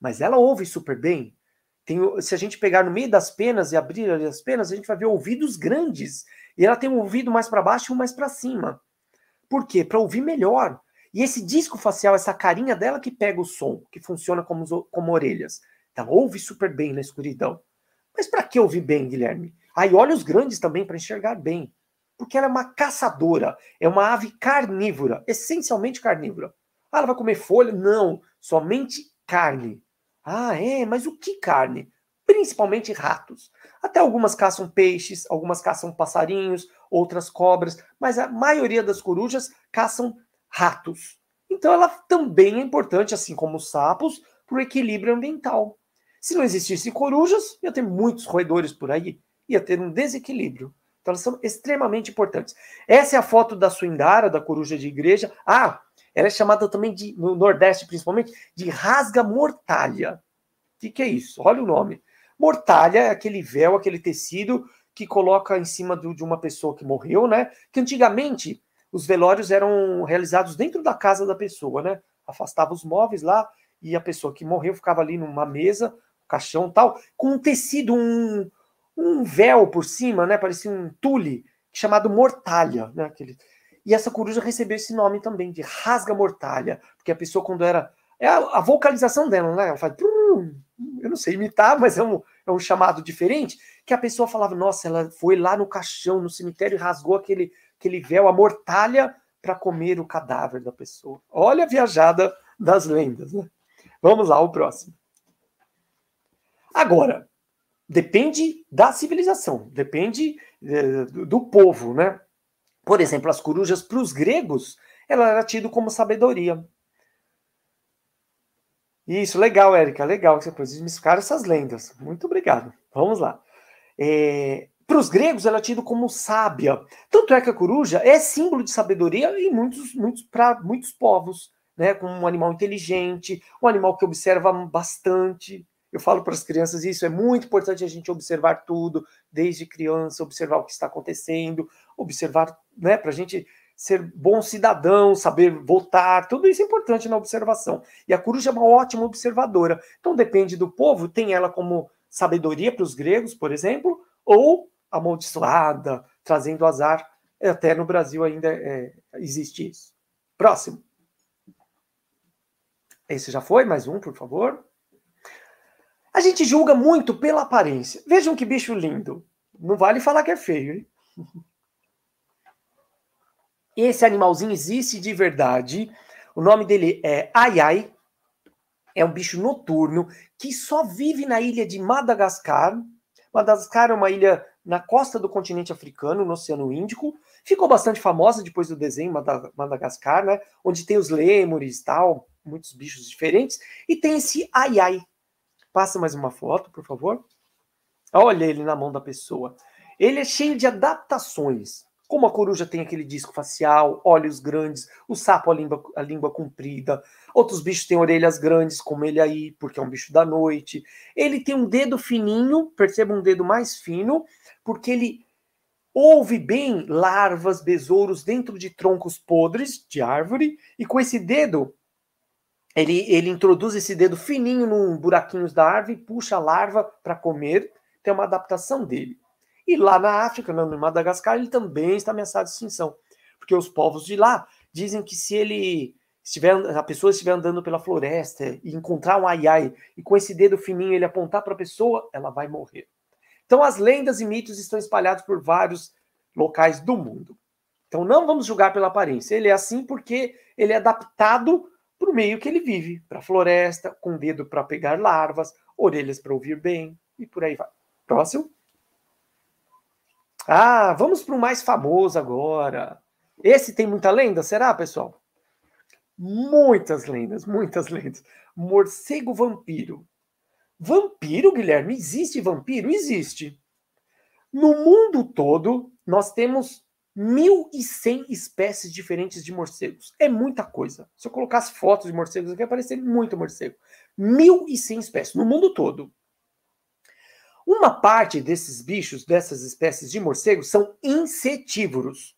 mas ela ouve super bem. Tem, se a gente pegar no meio das penas e abrir as penas, a gente vai ver ouvidos grandes. E ela tem um ouvido mais para baixo e um mais para cima. Por quê? Para ouvir melhor. E esse disco facial, essa carinha dela que pega o som, que funciona como, como orelhas. Ela ouve super bem na escuridão. Mas para que ouvir bem, Guilherme? Aí olhos grandes também para enxergar bem. Porque ela é uma caçadora, é uma ave carnívora, essencialmente carnívora. Ah, ela vai comer folha? Não, somente carne. Ah, é, mas o que carne? Principalmente ratos. Até algumas caçam peixes, algumas caçam passarinhos, outras cobras, mas a maioria das corujas caçam ratos. Então ela também é importante, assim como os sapos, para o equilíbrio ambiental. Se não existissem corujas, ia ter muitos roedores por aí ia ter um desequilíbrio. Então elas são extremamente importantes. Essa é a foto da suindara, da coruja de igreja. Ah, ela é chamada também de, no Nordeste principalmente, de rasga mortalha. que, que é isso? Olha o nome. Mortalha é aquele véu, aquele tecido que coloca em cima do, de uma pessoa que morreu, né? Que antigamente os velórios eram realizados dentro da casa da pessoa, né? Afastava os móveis lá e a pessoa que morreu ficava ali numa mesa, caixão tal, com um tecido, um, um véu por cima, né? Parecia um tule, chamado mortalha, né? Aquele... E essa coruja recebeu esse nome também, de rasga mortalha, porque a pessoa, quando era. É a, a vocalização dela, né? Ela faz. Eu não sei imitar, mas é um, é um chamado diferente, que a pessoa falava, nossa, ela foi lá no caixão, no cemitério, e rasgou aquele, aquele véu, a mortalha, para comer o cadáver da pessoa. Olha a viajada das lendas, né? Vamos lá, o próximo. Agora, depende da civilização, depende do, do, povo, né? Por exemplo, as corujas para os gregos, ela era tida como sabedoria. Isso, legal, Érica, legal que você pôs desmistificar essas lendas. Muito obrigado. Vamos lá. É, para os gregos, ela é tida como sábia. Tanto é que a coruja é símbolo de sabedoria em muitos, muitos para muitos povos, né? Como um animal inteligente, um animal que observa bastante. Eu falo para as crianças isso, é muito importante a gente observar tudo, desde criança, observar o que está acontecendo, observar, né, para a gente ser bom cidadão, saber votar, tudo isso é importante na observação. E a coruja é uma ótima observadora. Então depende do povo, tem ela como sabedoria para os gregos, por exemplo, ou amaldiçoada, trazendo azar. Até no Brasil ainda é, existe isso. Próximo. Esse já foi? Mais um, por favor. A gente julga muito pela aparência. Vejam que bicho lindo. Não vale falar que é feio, hein? (laughs) Esse animalzinho existe de verdade. O nome dele é Ai É um bicho noturno que só vive na ilha de Madagascar. Madagascar é uma ilha na costa do continente africano, no Oceano Índico. Ficou bastante famosa depois do desenho Madagascar, né? Onde tem os lêmures tal, muitos bichos diferentes. E tem esse Ai Passa mais uma foto, por favor. Olha ele na mão da pessoa. Ele é cheio de adaptações. Como a coruja tem aquele disco facial, olhos grandes, o sapo a língua, a língua comprida, outros bichos têm orelhas grandes, como ele aí, porque é um bicho da noite. Ele tem um dedo fininho, perceba um dedo mais fino, porque ele ouve bem larvas, besouros dentro de troncos podres de árvore, e com esse dedo, ele, ele introduz esse dedo fininho num buraquinhos da árvore, puxa a larva para comer, tem uma adaptação dele. E lá na África, no Madagascar, ele também está ameaçado de extinção. Porque os povos de lá dizem que se ele estiver, a pessoa estiver andando pela floresta e encontrar um ai-ai e com esse dedo fininho ele apontar para a pessoa, ela vai morrer. Então as lendas e mitos estão espalhados por vários locais do mundo. Então não vamos julgar pela aparência. Ele é assim porque ele é adaptado para o meio que ele vive, para a floresta, com dedo para pegar larvas, orelhas para ouvir bem e por aí vai. Próximo. Ah, vamos para o mais famoso agora. Esse tem muita lenda, será, pessoal? Muitas lendas, muitas lendas. Morcego vampiro. Vampiro, Guilherme? Existe vampiro? Existe. No mundo todo, nós temos 1.100 espécies diferentes de morcegos. É muita coisa. Se eu colocasse fotos de morcegos aqui, aparecer muito morcego. 1.100 espécies no mundo todo. Uma parte desses bichos, dessas espécies de morcegos, são insetívoros.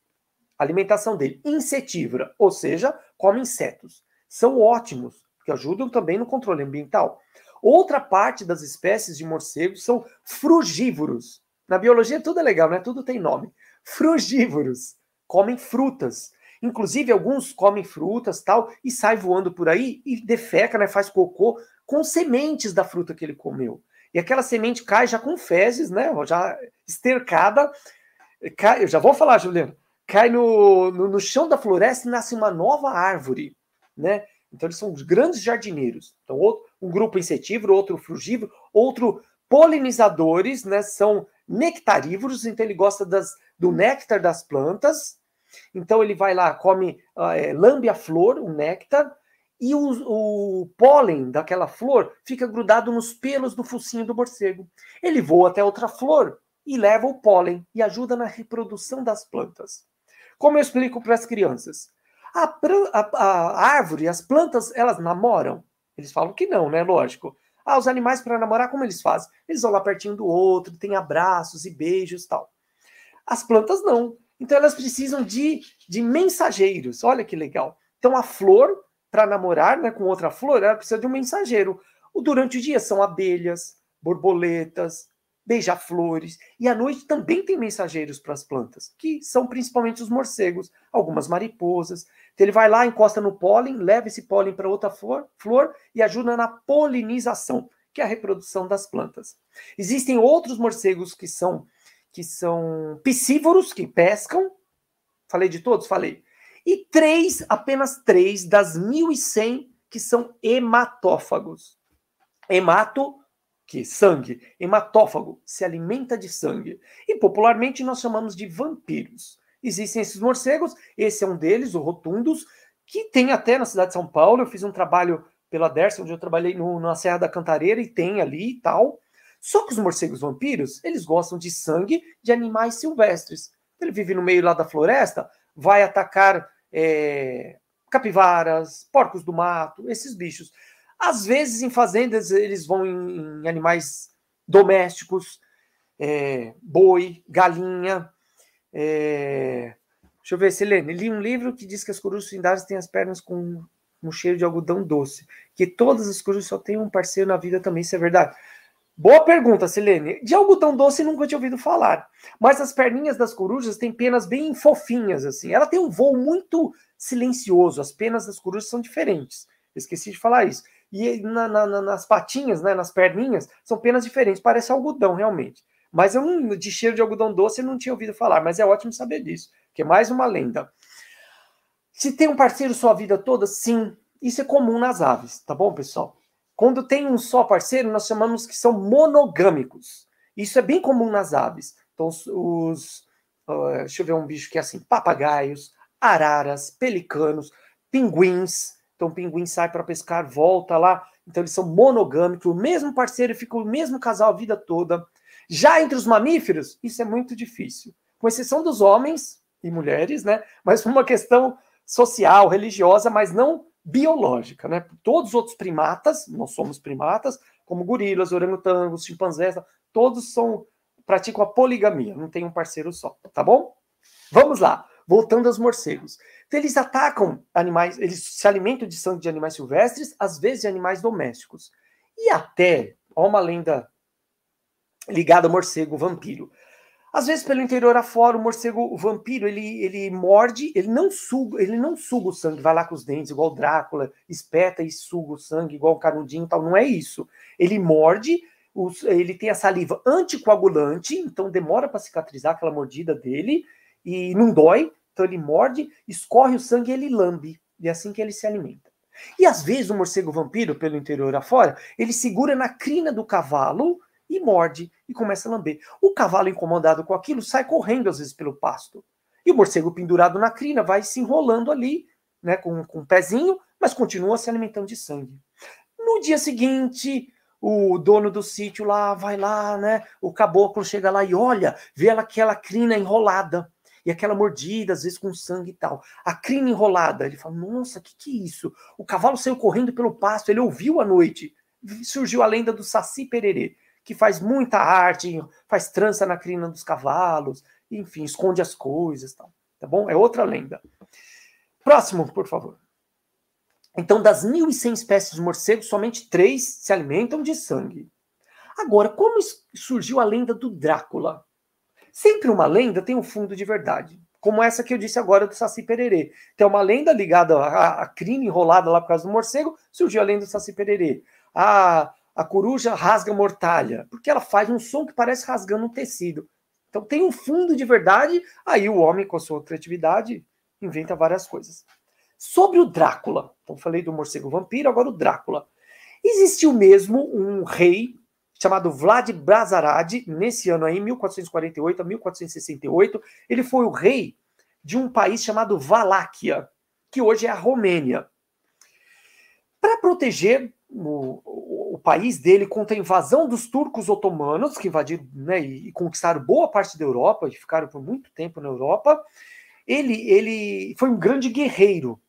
A alimentação dele, insetívora, ou seja, come insetos. São ótimos, porque ajudam também no controle ambiental. Outra parte das espécies de morcegos são frugívoros. Na biologia tudo é legal, né? Tudo tem nome. Frugívoros, comem frutas. Inclusive, alguns comem frutas tal e sai voando por aí e defeca, né? Faz cocô com sementes da fruta que ele comeu. E aquela semente cai já com fezes, né? Já estercada. Cai, eu já vou falar, Juliano. Cai no, no, no chão da floresta e nasce uma nova árvore, né? Então eles são os grandes jardineiros. Então, outro, um grupo insetívoro, outro frugívoro, outro polinizadores, né? São nectarívoros, então ele gosta das, do néctar das plantas. Então ele vai lá, come, é, lambe a flor, o néctar, e o, o pólen daquela flor fica grudado nos pelos do focinho do morcego. Ele voa até outra flor e leva o pólen e ajuda na reprodução das plantas. Como eu explico para as crianças? A, a, a, árvore, as plantas, elas namoram? Eles falam que não, né? Lógico. Ah, os animais para namorar, como eles fazem? Eles vão lá pertinho do outro, tem abraços e beijos tal. As plantas não. Então elas precisam de, de mensageiros. Olha que legal. Então a flor, para namorar né, com outra flor, ela precisa de um mensageiro. Durante o dia são abelhas, borboletas, beija-flores. E à noite também tem mensageiros para as plantas, que são principalmente os morcegos, algumas mariposas. Então ele vai lá, encosta no pólen, leva esse pólen para outra flor, flor e ajuda na polinização, que é a reprodução das plantas. Existem outros morcegos que são que são piscívoros, que pescam. Falei de todos? Falei. E três, apenas três das 1.100 que são hematófagos. Hemato que sangue, hematófago, se alimenta de sangue. E popularmente nós chamamos de vampiros. Existem esses morcegos, esse é um deles, o rotundus, que tem até na cidade de São Paulo. Eu fiz um trabalho pela Dersa, onde eu trabalhei no, na Serra da Cantareira, e tem ali e tal. Só que os morcegos vampiros, eles gostam de sangue de animais silvestres. Ele vive no meio lá da floresta, vai atacar é, capivaras, porcos do mato, esses bichos. Às vezes, em fazendas, eles vão em, em animais domésticos, é, boi, galinha. É... Deixa eu ver, Selene, li um livro que diz que as corujas findárias têm as pernas com um cheiro de algodão doce. Que todas as corujas só têm um parceiro na vida também, isso é verdade? Boa pergunta, Selene. De algodão doce nunca tinha ouvido falar. Mas as perninhas das corujas têm penas bem fofinhas, assim. Ela tem um voo muito silencioso. As penas das corujas são diferentes. Esqueci de falar isso. E na, na, nas patinhas, né, nas perninhas, são penas diferentes, parece algodão realmente. Mas eu não, de cheiro de algodão doce eu não tinha ouvido falar, mas é ótimo saber disso, que é mais uma lenda. Se tem um parceiro sua vida toda, sim, isso é comum nas aves, tá bom, pessoal? Quando tem um só parceiro, nós chamamos que são monogâmicos. Isso é bem comum nas aves. Então, os, os uh, deixa eu ver um bicho que é assim: papagaios, araras, pelicanos, pinguins, então o pinguim sai para pescar, volta lá. Então eles são monogâmicos, o mesmo parceiro fica o mesmo casal a vida toda. Já entre os mamíferos, isso é muito difícil. Com exceção dos homens e mulheres, né? Mas uma questão social, religiosa, mas não biológica, né? Todos os outros primatas, nós somos primatas, como gorilas, orangotangos, chimpanzés, todos são praticam a poligamia, não tem um parceiro só, tá bom? Vamos lá, voltando aos morcegos. Então, eles atacam animais, eles se alimentam de sangue de animais silvestres, às vezes de animais domésticos. E até, há uma lenda ligada ao morcego vampiro. Às vezes, pelo interior afora, o morcego o vampiro, ele, ele morde, ele não suga, ele não suga o sangue, vai lá com os dentes, igual o Drácula, espeta e suga o sangue, igual o canudinho e tal. Não é isso. Ele morde, os, ele tem a saliva anticoagulante, então demora para cicatrizar aquela mordida dele, e não dói, então ele morde, escorre o sangue e ele lambe. E é assim que ele se alimenta. E às vezes o morcego vampiro, pelo interior afora, ele segura na crina do cavalo e morde e começa a lamber. O cavalo, incomodado com aquilo, sai correndo às vezes pelo pasto. E o morcego pendurado na crina vai se enrolando ali, né, com, com um pezinho, mas continua se alimentando de sangue. No dia seguinte, o dono do sítio lá vai lá, né? O caboclo chega lá e olha, vê aquela crina enrolada e aquela mordida, às vezes com sangue e tal. A crina enrolada, ele fala: Nossa, que que é isso? O cavalo saiu correndo pelo pasto, ele ouviu à noite. Surgiu a lenda do Saci Pererê, que faz muita arte, faz trança na crina dos cavalos, enfim, esconde as coisas, tal. Tá bom? É outra lenda. Próximo, por favor. Então, das 1.100 espécies de morcegos, somente três se alimentam de sangue. Agora, como surgiu a lenda do Drácula? Sempre uma lenda tem um fundo de verdade. Como essa que eu disse agora do Saci Pererê. Tem uma lenda ligada à, à crina enrolada lá por causa do morcego, surgiu a lenda do Saci Pererê. A, a coruja rasga mortalha, porque ela faz um som que parece rasgando um tecido. Então tem um fundo de verdade, aí o homem, com a sua criatividade, inventa várias coisas. Sobre o Drácula, então falei do morcego vampiro, agora o Drácula. Existiu mesmo um rei chamado Vlad Brazarad, nesse ano aí, 1448 a 1468, ele foi o rei de um país chamado Valáquia, que hoje é a Romênia. Para proteger o, o, o, país dele contra a invasão dos turcos otomanos, que invadiram né, e, e conquistaram boa parte da Europa, e ficaram por muito tempo na Europa, ele, ele foi um grande guerreiro.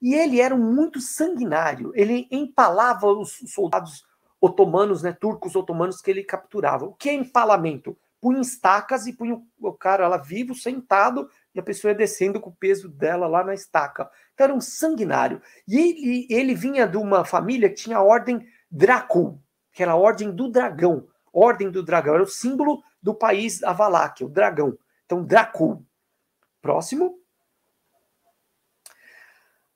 E ele era muito sanguinário. Ele empalava os soldados otomanos, né, turcos otomanos que ele capturava. O que é empalamento? Punha estacas e punha o cara lá vivo, sentado, e a pessoa ia descendo com o peso dela lá na estaca. Então era um sanguinário. E ele, ele vinha de uma família que tinha a ordem Dracul, que era a ordem do dragão. Ordem do dragão, era o símbolo do país Avaláquia, o dragão. Então, Dracul. Próximo.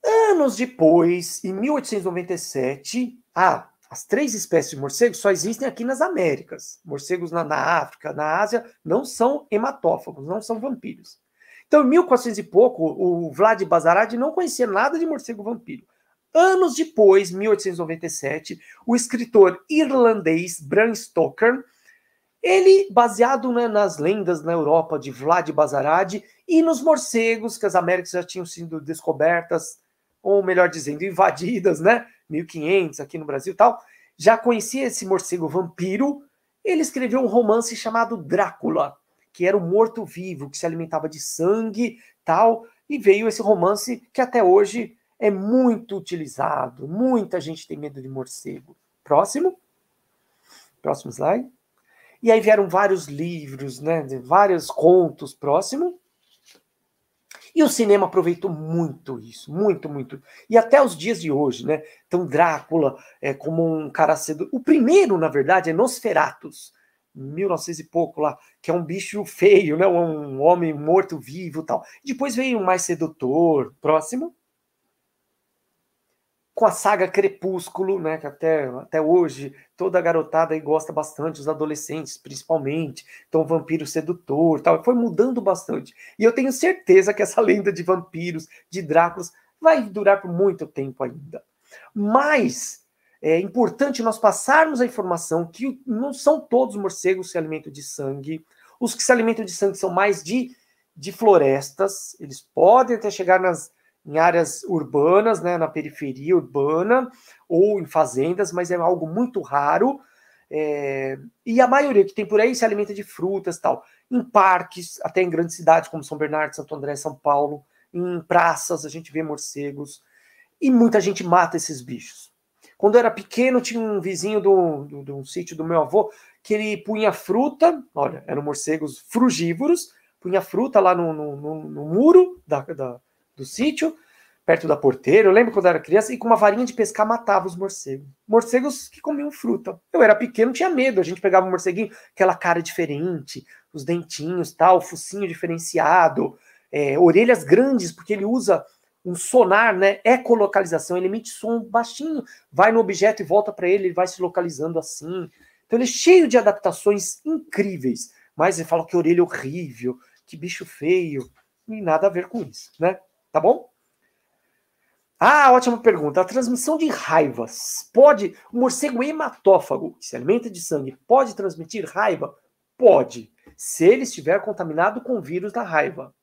Anos depois, em 1897, ah, as três espécies de morcegos só existem aqui nas Américas. Morcegos na, na África, na Ásia, não são hematófagos, não são vampiros. Então, em 1400 e pouco, o Vlad Bazarad não conhecia nada de morcego vampiro. Anos depois, 1897, o escritor irlandês Bram Stoker, ele, baseado né, nas lendas na Europa de Vlad Bazarad e nos morcegos, que as Américas já tinham sido descobertas, ou melhor dizendo, invadidas, né? 1500 aqui no Brasil e tal, já conhecia esse morcego vampiro, ele escreveu um romance chamado Drácula, que era o morto-vivo, que se alimentava de sangue, tal, e veio esse romance que até hoje é muito utilizado. Muita gente tem medo de morcego. Próximo. Próximo slide. E aí vieram vários livros, né, vários contos. Próximo. E o cinema aproveitou muito isso, muito, muito. E até os dias de hoje, né? Então, Drácula é como um cara cedo. O primeiro, na verdade, é Nosferatus, 1900 e pouco lá, que é um bicho feio, né? Um homem morto-vivo tal. Depois veio o mais sedutor, próximo com a saga Crepúsculo, né, que até, até hoje toda a garotada gosta bastante, os adolescentes principalmente, então vampiro sedutor tal, foi mudando bastante. E eu tenho certeza que essa (laughs) lenda de vampiros, de Dráculas, vai durar por muito tempo ainda. Mas é importante nós passarmos a informação que não são todos os morcegos que se alimentam de sangue, os que se alimentam de sangue são mais de, de florestas, eles podem até chegar nas em áreas urbanas, né, na periferia urbana, ou em fazendas, mas é algo muito raro. É, e a maioria que tem por aí se alimenta de frutas tal. Em parques, até em grandes cidades como São Bernardo, Santo André, São Paulo, em praças a gente vê morcegos. E muita gente mata esses bichos. Quando eu era pequeno, tinha um vizinho do, do, do sítio do meu avô que ele punha fruta, olha, eram morcegos frugívoros, punha fruta lá no, no, no, no muro da, da do sítio, perto da porteira. Eu lembro quando eu era criança, e com uma varinha de pescar matava os morcegos. Morcegos que comiam fruta. Eu era pequeno, tinha medo. A gente pegava um morceguinho, aquela cara diferente, os dentinhos, tal, focinho diferenciado, é, orelhas grandes, porque ele usa um sonar, né? Ecolocalização, ele emite som baixinho, vai no objeto e volta para ele, ele vai se localizando assim. Então ele é cheio de adaptações incríveis. Mas ele fala que orelha horrível, que bicho feio, e nada a ver com isso, né? Tá bom? Ah, ótima pergunta. A transmissão de raivas pode. O morcego hematófago, que se alimenta de sangue, pode transmitir raiva? Pode, se ele estiver contaminado com o vírus da raiva.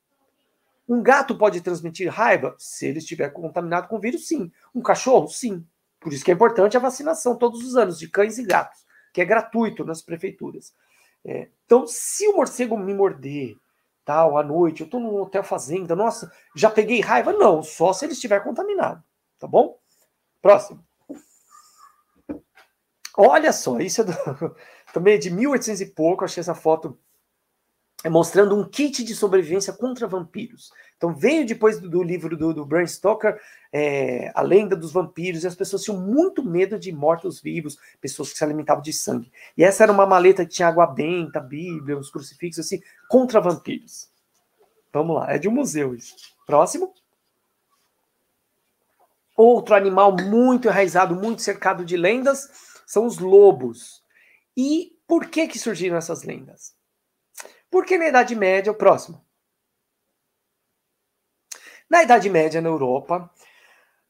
Um gato pode transmitir raiva? Se ele estiver contaminado com o vírus, sim. Um cachorro? Sim. Por isso que é importante a vacinação todos os anos de cães e gatos, que é gratuito nas prefeituras. É, então, se o morcego me morder, tal, à noite, eu estou num hotel fazenda, nossa, já peguei raiva? Não, só se ele estiver contaminado, tá bom? Próximo. Olha só, isso é do, (laughs) também é de 1800 e pouco, achei essa foto mostrando um kit de sobrevivência contra vampiros. Então veio depois do, do livro do, do Bram Stoker, é, A Lenda dos Vampiros, e as pessoas tinham muito medo de mortos-vivos, pessoas que se alimentavam de sangue. E essa era uma maleta que tinha água benta, Bíblia, uns crucifixos assim, contra vampiros. Vamos lá, é de um museu isso. Próximo. Outro animal muito enraizado, muito cercado de lendas, são os lobos. E por que que surgiram essas lendas? Porque na Idade Média, o próximo. Na Idade Média, na Europa,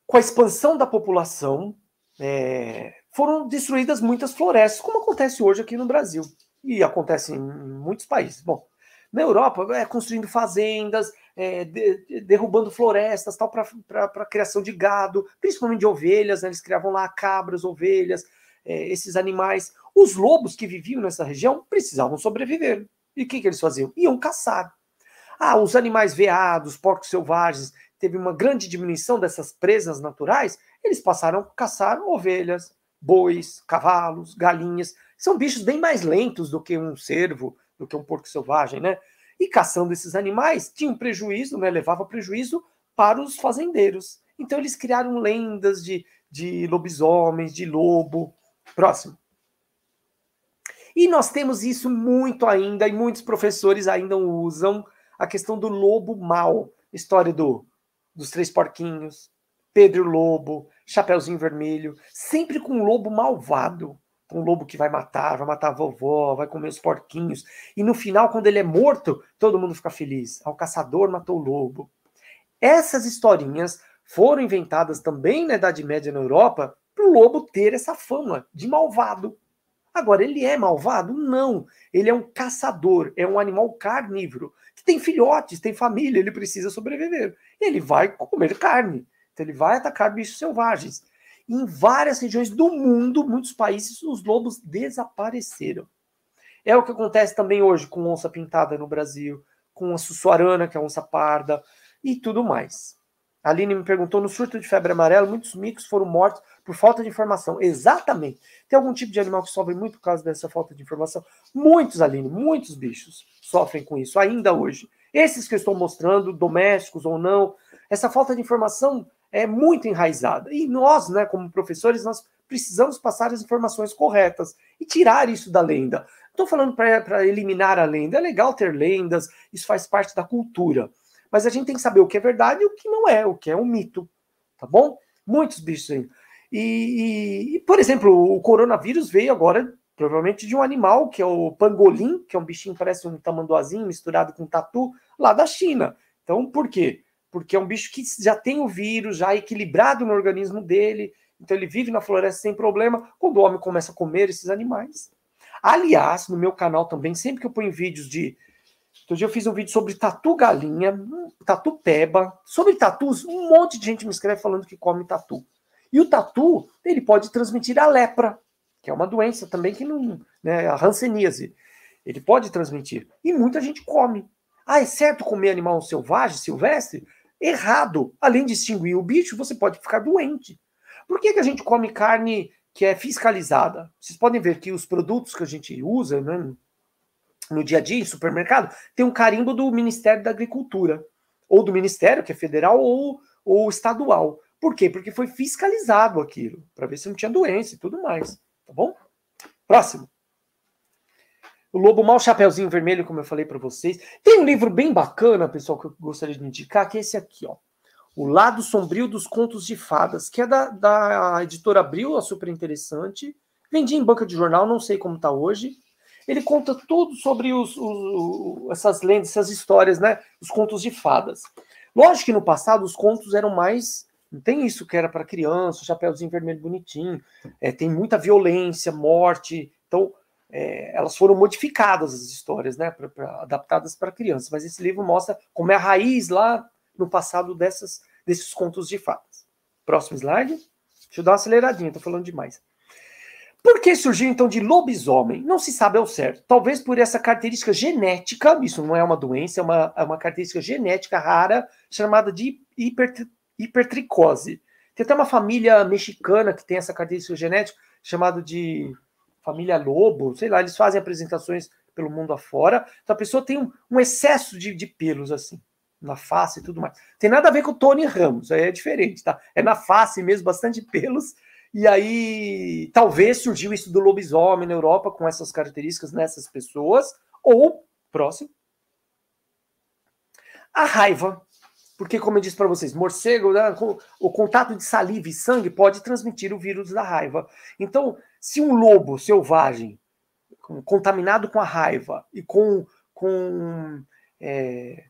com a expansão da população, é, foram destruídas muitas florestas, como acontece hoje aqui no Brasil. E acontece em muitos países. Bom, na Europa, é construindo fazendas, é, de, derrubando florestas tal para criação de gado, principalmente de ovelhas. Né? Eles criavam lá cabras, ovelhas, é, esses animais. Os lobos que viviam nessa região precisavam sobreviver. E o que, que eles faziam? Iam caçar. Ah, os animais veados, porcos selvagens, teve uma grande diminuição dessas presas naturais, eles passaram a caçar ovelhas, bois, cavalos, galinhas. São bichos bem mais lentos do que um cervo, do que um porco selvagem, né? E caçando esses animais tinha um prejuízo, né? Levava prejuízo para os fazendeiros. Então eles criaram lendas de, de lobisomens, de lobo. Próximo. E nós temos isso muito ainda, e muitos professores ainda usam a questão do lobo mau. História do, dos três porquinhos, Pedro Lobo, Chapeuzinho Vermelho, sempre com um lobo malvado. Um lobo que vai matar, vai matar a vovó, vai comer os porquinhos. E no final, quando ele é morto, todo mundo fica feliz. Ah, o caçador matou o lobo. Essas historinhas foram inventadas também na Idade Média na Europa para o lobo ter essa fama de malvado. Agora, ele é malvado? Não. Ele é um caçador, é um animal carnívoro, que tem filhotes, tem família, ele precisa sobreviver. Ele vai comer carne. Então, ele vai atacar bichos selvagens. Em várias regiões do mundo, muitos países, os lobos desapareceram. É o que acontece também hoje com onça pintada no Brasil, com a sussuarana, que é onça parda, e tudo mais. A Aline me perguntou: no surto de febre amarela, muitos micos foram mortos por falta de informação. Exatamente. Tem algum tipo de animal que sofre muito por causa dessa falta de informação? Muitos, Aline, muitos bichos sofrem com isso, ainda hoje. Esses que eu estou mostrando, domésticos ou não, essa falta de informação é muito enraizada. E nós, né, como professores, nós precisamos passar as informações corretas e tirar isso da lenda. Estou falando para eliminar a lenda. É legal ter lendas, isso faz parte da cultura. Mas a gente tem que saber o que é verdade e o que não é, o que é um mito. Tá bom? Muitos bichos ainda. E, e, por exemplo, o coronavírus veio agora, provavelmente, de um animal, que é o pangolim, que é um bichinho que parece um tamanduazinho misturado com tatu, lá da China. Então, por quê? Porque é um bicho que já tem o vírus, já equilibrado no organismo dele, então ele vive na floresta sem problema. Quando o homem começa a comer esses animais. Aliás, no meu canal também, sempre que eu ponho vídeos de Outro dia eu fiz um vídeo sobre tatu galinha, tatu peba, sobre tatus, um monte de gente me escreve falando que come tatu. E o tatu, ele pode transmitir a lepra, que é uma doença também que não, né, a hanseníase. Ele pode transmitir. E muita gente come. Ah, é certo comer animal selvagem, silvestre? Errado. Além de extinguir o bicho, você pode ficar doente. Por que, que a gente come carne que é fiscalizada? Vocês podem ver que os produtos que a gente usa, né, no dia a dia, em supermercado, tem um carimbo do Ministério da Agricultura, ou do Ministério, que é federal, ou, ou estadual. Por quê? Porque foi fiscalizado aquilo, para ver se não tinha doença e tudo mais. Tá bom? Próximo. O Lobo Mal Chapeuzinho Vermelho, como eu falei para vocês. Tem um livro bem bacana, pessoal, que eu gostaria de indicar, que é esse aqui, ó. O Lado Sombrio dos Contos de Fadas, que é da, da editora Abril, é super interessante. Vendi em banca de jornal, não sei como está hoje. Ele conta tudo sobre os, os, essas lendas, essas histórias, né? Os contos de fadas. Lógico que no passado os contos eram mais. Não tem isso que era para criança, o chapéuzinho vermelho bonitinho. É, tem muita violência, morte. Então, é, elas foram modificadas as histórias, né? Pra, pra, adaptadas para crianças. Mas esse livro mostra como é a raiz lá no passado dessas, desses contos de fadas. Próximo slide. Deixa eu dar uma aceleradinha, estou falando demais. Por que surgiu então de lobisomem? Não se sabe ao certo. Talvez por essa característica genética, isso não é uma doença, é uma, é uma característica genética rara chamada de hiper, hipertricose. Tem até uma família mexicana que tem essa característica genética chamada de família lobo, sei lá, eles fazem apresentações pelo mundo afora. Então a pessoa tem um, um excesso de, de pelos assim na face e tudo mais. Tem nada a ver com o Tony Ramos, aí é diferente, tá? É na face mesmo, bastante (laughs) pelos e aí, talvez surgiu isso do lobisomem na Europa com essas características nessas pessoas, ou, próximo, a raiva. Porque, como eu disse para vocês, morcego, né, o contato de saliva e sangue pode transmitir o vírus da raiva. Então, se um lobo selvagem, contaminado com a raiva e com, com é,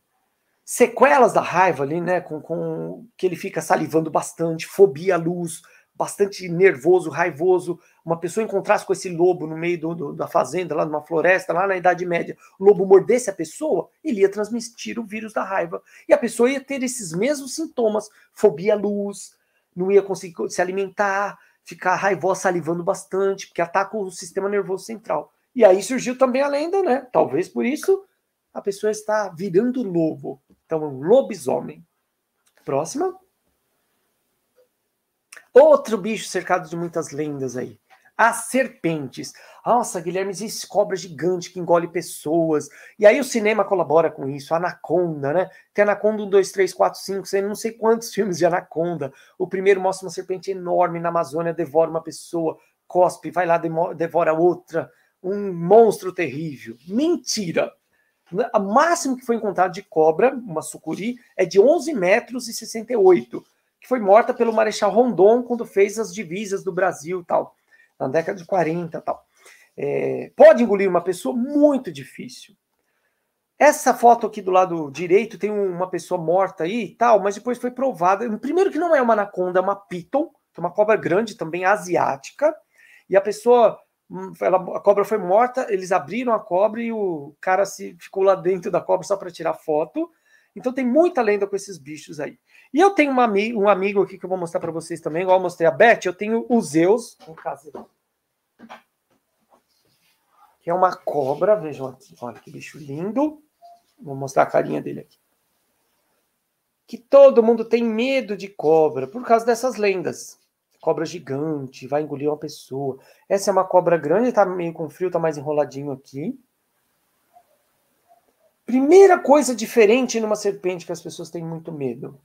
sequelas da raiva ali, né, com, com que ele fica salivando bastante, fobia à luz, bastante nervoso, raivoso, uma pessoa encontrasse com esse lobo no meio do, do, da fazenda, lá numa floresta, lá na Idade Média, o lobo mordesse a pessoa, ele ia transmitir o vírus da raiva. E a pessoa ia ter esses mesmos sintomas, fobia à luz, não ia conseguir se alimentar, ficar raivosa, salivando bastante, porque ataca o sistema nervoso central. E aí surgiu também a lenda, né? Talvez por isso a pessoa está virando lobo. Então, um lobisomem. Próxima. Outro bicho cercado de muitas lendas aí. As serpentes. Nossa, Guilherme, existe cobra gigante que engole pessoas. E aí o cinema colabora com isso. Anaconda, né? Tem Anaconda 1, 2, 3, 4, 5, sei não sei quantos (laughs) filmes de Anaconda. O primeiro mostra uma serpente enorme na Amazônia, devora uma pessoa, cospe, vai lá, devora outra. Um monstro terrível. Mentira! O máximo que foi encontrado de cobra, uma sucuri, é de 11 metros e 68 que foi morta pelo Marechal Rondon quando fez as divisas do Brasil tal, na década de 40 tal. É, pode engolir uma pessoa muito difícil. Essa foto aqui do lado direito tem uma pessoa morta aí e tal, mas depois foi provada. Primeiro que não é uma anaconda, é uma piton, que é uma cobra grande também asiática, e a pessoa, hum, ela, a cobra foi morta, eles abriram a cobra e o cara se ficou lá dentro da cobra só para tirar foto. Então tem muita lenda com esses bichos aí. E eu tenho uma, um amigo aqui que eu vou mostrar para vocês também, igual eu mostrei a Beth, eu tenho o Zeus, que é uma cobra, vejam aqui, olha que bicho lindo. Vou mostrar a carinha dele aqui. Que todo mundo tem medo de cobra por causa dessas lendas. Cobra gigante, vai engolir uma pessoa. Essa é uma cobra grande, tá meio com frio, tá mais enroladinho aqui. Primeira coisa diferente numa serpente que as pessoas têm muito medo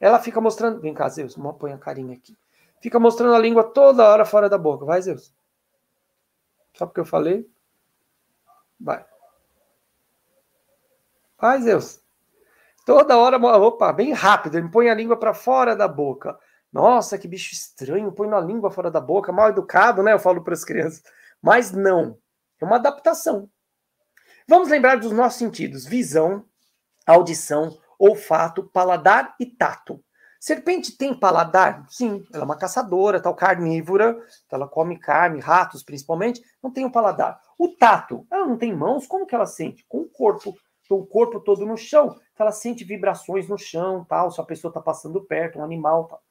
ela fica mostrando. Vem cá, Zeus, põe a carinha aqui. Fica mostrando a língua toda hora fora da boca. Vai, Zeus. Só porque eu falei? Vai. Vai, Zeus. Toda hora, opa, bem rápido. Ele põe a língua para fora da boca. Nossa, que bicho estranho. Põe na língua fora da boca. Mal educado, né? Eu falo para as crianças. Mas não. É uma adaptação. Vamos lembrar dos nossos sentidos: visão, audição, olfato, paladar e tato. Serpente tem paladar? Sim, ela é uma caçadora, tal carnívora, então ela come carne, ratos principalmente, não tem o um paladar. O tato, ela não tem mãos, como que ela sente? Com o corpo, com o corpo todo no chão, então ela sente vibrações no chão, tal, se a pessoa está passando perto, um animal, tal.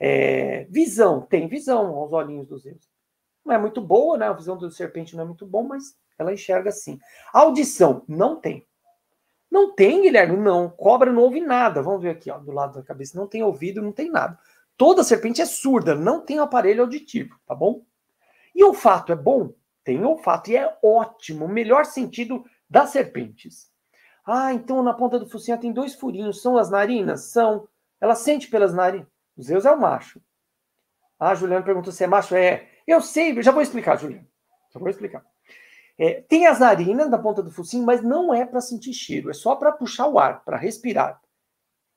É, visão, tem visão aos olhinhos dos Zeus. Não é muito boa, né? A visão do serpente não é muito bom, mas ela enxerga assim. Audição, não tem. Não tem, Guilherme, não. Cobra não ouve nada. Vamos ver aqui, ó, do lado da cabeça. Não tem ouvido, não tem nada. Toda serpente é surda, não tem aparelho auditivo, tá bom? E olfato é bom? Tem olfato e é ótimo, o melhor sentido das serpentes. Ah, então na ponta do focinho tem dois furinhos, são as narinas? São. Ela sente pelas narinas. Os Zeus é o macho. Ah, Juliano perguntou se é macho. É. Eu sei, já vou explicar, Juliano. Já vou explicar. É, tem as narinas na ponta do focinho, mas não é para sentir cheiro, é só para puxar o ar, para respirar.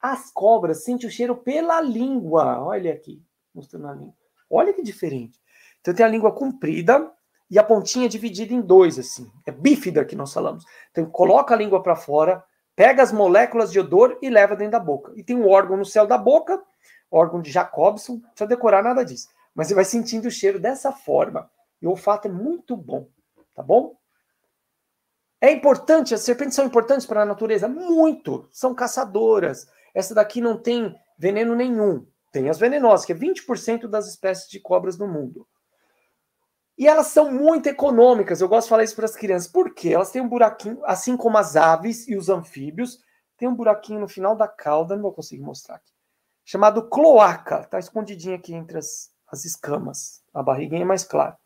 As cobras sentem o cheiro pela língua. Olha aqui, mostrando a língua. Olha que diferente. Então tem a língua comprida e a pontinha dividida em dois, assim. É bífida que nós falamos. Então coloca a língua para fora, pega as moléculas de odor e leva dentro da boca. E tem um órgão no céu da boca, órgão de Jacobson, não precisa decorar nada disso. Mas você vai sentindo o cheiro dessa forma. E o olfato é muito bom. Tá bom? É importante, as serpentes são importantes para a natureza? Muito. São caçadoras. Essa daqui não tem veneno nenhum. Tem as venenosas, que é 20% das espécies de cobras no mundo. E elas são muito econômicas. Eu gosto de falar isso para as crianças. Por quê? Elas têm um buraquinho, assim como as aves e os anfíbios, tem um buraquinho no final da cauda, não vou conseguir mostrar aqui, chamado cloaca. Está escondidinho aqui entre as, as escamas. A barriguinha é mais clara.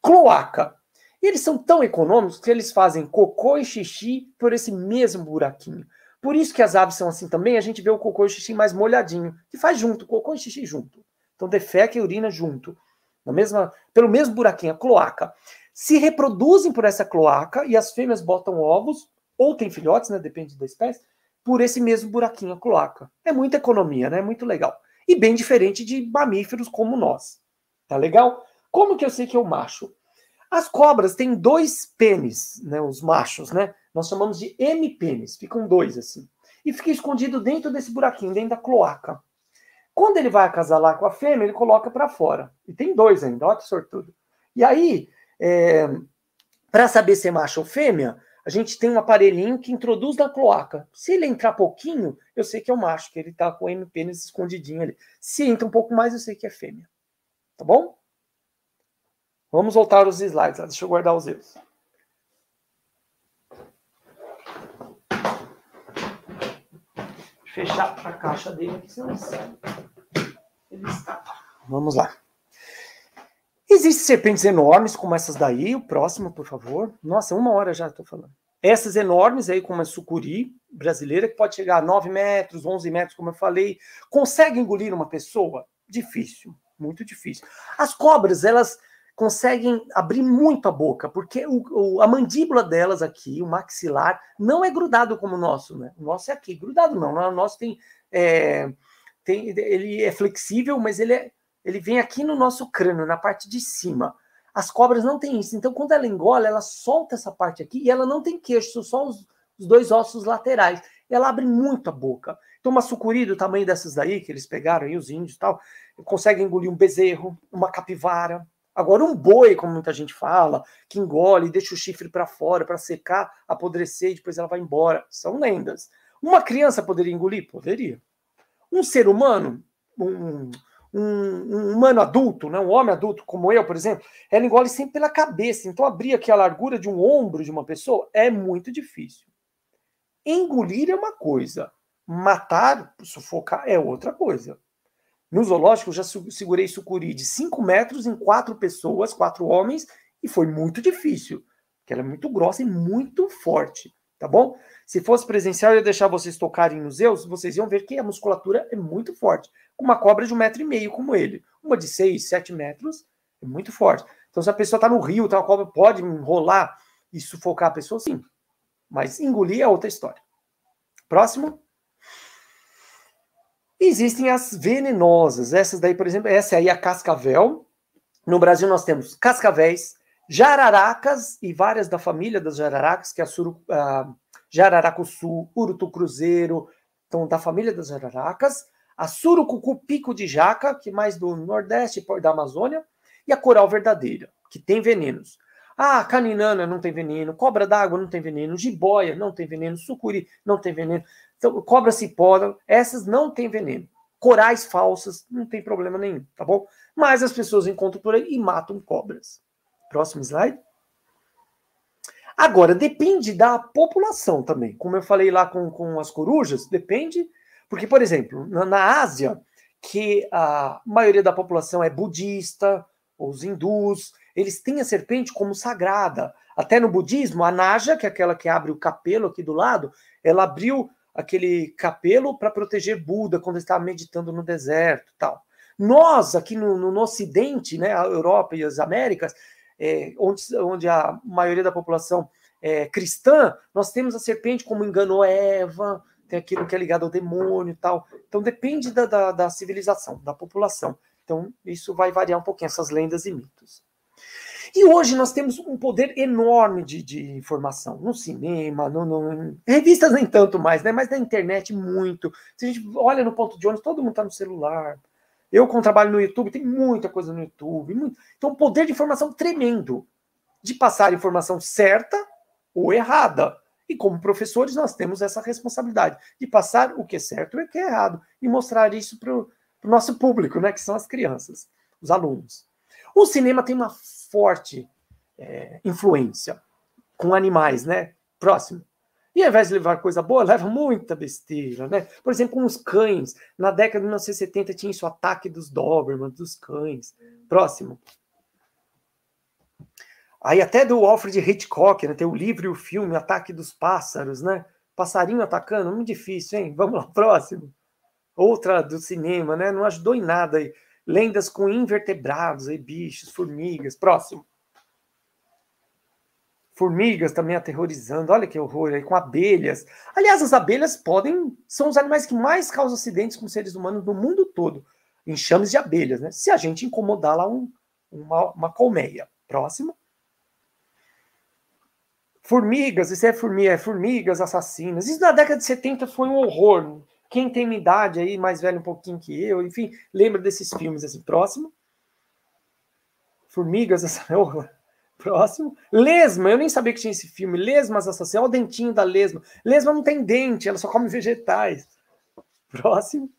Cloaca. E eles são tão econômicos que eles fazem cocô e xixi por esse mesmo buraquinho. Por isso que as aves são assim também, a gente vê o cocô e o xixi mais molhadinho, que faz junto, cocô e xixi junto. Então defeca e urina junto, na mesma, pelo mesmo buraquinho, a cloaca. Se reproduzem por essa cloaca e as fêmeas botam ovos, ou tem filhotes, né, depende da espécie, por esse mesmo buraquinho, a cloaca. É muita economia, né? Muito legal. E bem diferente de mamíferos como nós. Tá legal? Como que eu sei que é o macho? As cobras têm dois pênis, né, os machos, né? Nós chamamos de M-pênis, ficam dois assim. E fica escondido dentro desse buraquinho, dentro da cloaca. Quando ele vai acasalar com a fêmea, ele coloca para fora. E tem dois ainda, olha que sortudo. E aí, é, para saber se é macho ou fêmea, a gente tem um aparelhinho que introduz na cloaca. Se ele entrar pouquinho, eu sei que é o macho, que ele está com o M-pênis escondidinho ali. Se entra um pouco mais, eu sei que é fêmea. Tá bom? Vamos voltar aos slides. Deixa eu guardar os erros. Fechar a caixa dele aqui, senão ele está. Vamos lá. Existem serpentes enormes como essas daí. O próximo, por favor. Nossa, uma hora já estou falando. Essas enormes aí, como a sucuri brasileira, que pode chegar a 9 metros, 11 metros, como eu falei. Consegue engolir uma pessoa? Difícil, muito difícil. As cobras, elas conseguem abrir muito a boca, porque o, o, a mandíbula delas aqui, o maxilar, não é grudado como o nosso, né? O nosso é aqui, grudado não, o nosso tem, é, tem ele é flexível, mas ele, é, ele vem aqui no nosso crânio, na parte de cima. As cobras não têm isso, então quando ela engole, ela solta essa parte aqui e ela não tem queixo, só os, os dois ossos laterais. Ela abre muito a boca. Então, uma sucuri do tamanho dessas daí, que eles pegaram aí, os índios e tal, consegue engolir um bezerro, uma capivara, Agora, um boi, como muita gente fala, que engole, deixa o chifre para fora para secar, apodrecer e depois ela vai embora, são lendas. Uma criança poderia engolir? Poderia. Um ser humano, um, um, um, humano adulto, né, um homem adulto como eu, por exemplo, ela engole sempre pela cabeça. Então, abrir aqui a largura de um ombro de uma pessoa é muito difícil. Engolir é uma coisa, matar, sufocar é outra coisa. No zoológico, já segurei sucuri de 5 metros em quatro pessoas, quatro homens, e foi muito difícil, porque ela é muito grossa e muito forte, tá bom? Se fosse presencial, eu ia deixar vocês tocarem nos Zeus, vocês iam ver que a musculatura é muito forte. Uma cobra de um metro e meio como ele. Uma de 6, 7 metros é muito forte. Então, se a pessoa está no rio, tá, a cobra pode enrolar e sufocar a pessoa, sim. Mas engolir é outra história. Próximo. Existem as venenosas. Essas daí, por exemplo, essa aí é a cascavel. No Brasil nós temos cascavéis, jararacas e várias da família das jararacas, que é a, suru, a jararacuçu, urutu cruzeiro, então da família das jararacas, a surucucu pico de jaca, que é mais do nordeste da Amazônia, e a coral verdadeira, que tem venenos. Ah, caninana não tem veneno, cobra d'água não tem veneno, jiboia não tem veneno, sucuri não tem veneno. Então, cobra cipó, essas não tem veneno. Corais falsas, não tem problema nenhum, tá bom? Mas as pessoas encontram por aí e matam cobras. Próximo slide. Agora, depende da população também. Como eu falei lá com, com as corujas, depende. Porque, por exemplo, na, na Ásia, que a maioria da população é budista, os hindus, eles têm a serpente como sagrada. Até no budismo, a Naja, que é aquela que abre o capelo aqui do lado, ela abriu aquele capelo para proteger Buda quando ele estava meditando no deserto tal. Nós, aqui no, no, no Ocidente, né, a Europa e as Américas, é, onde, onde a maioria da população é cristã, nós temos a serpente como enganou Eva, tem aquilo que é ligado ao demônio tal. Então depende da, da, da civilização, da população. Então isso vai variar um pouquinho, essas lendas e mitos. E hoje nós temos um poder enorme de, de informação no cinema, no, no, revistas nem tanto mais, né? Mas na internet muito. Se a gente olha no ponto de ônibus, todo mundo está no celular. Eu, com trabalho no YouTube, tem muita coisa no YouTube. Muito... Então, um poder de informação tremendo de passar informação certa ou errada. E como professores, nós temos essa responsabilidade de passar o que é certo e o que é errado e mostrar isso para o nosso público, né? Que são as crianças, os alunos. O cinema tem uma forte é, influência com animais, né? Próximo. E ao invés de levar coisa boa, leva muita besteira, né? Por exemplo, com os cães. Na década de 1970 tinha isso, o ataque dos Doberman, dos cães. Próximo. Aí até do Alfred Hitchcock, né? Tem o livro e o filme Ataque dos Pássaros, né? Passarinho atacando, muito difícil, hein? Vamos lá, próximo. Outra do cinema, né? Não ajudou em nada aí lendas com invertebrados, aí, bichos, formigas. Próximo. Formigas também aterrorizando, olha que horror aí, com abelhas. Aliás, as abelhas podem. São os animais que mais causam acidentes com seres humanos no mundo todo. Enxames de abelhas, né? Se a gente incomodar lá um, uma, uma colmeia. Próximo. Formigas, isso é formiga, é formigas assassinas. Isso na década de 70 foi um horror. Quem tem minha idade aí, mais velho um pouquinho que eu, enfim, lembra desses filmes assim. Próximo. Formigas, essa (laughs) Próximo. Lesma, eu nem sabia que tinha esse filme. Lesmas assassinas, olha o dentinho da lesma. Lesma não tem dente, ela só come vegetais. Próximo.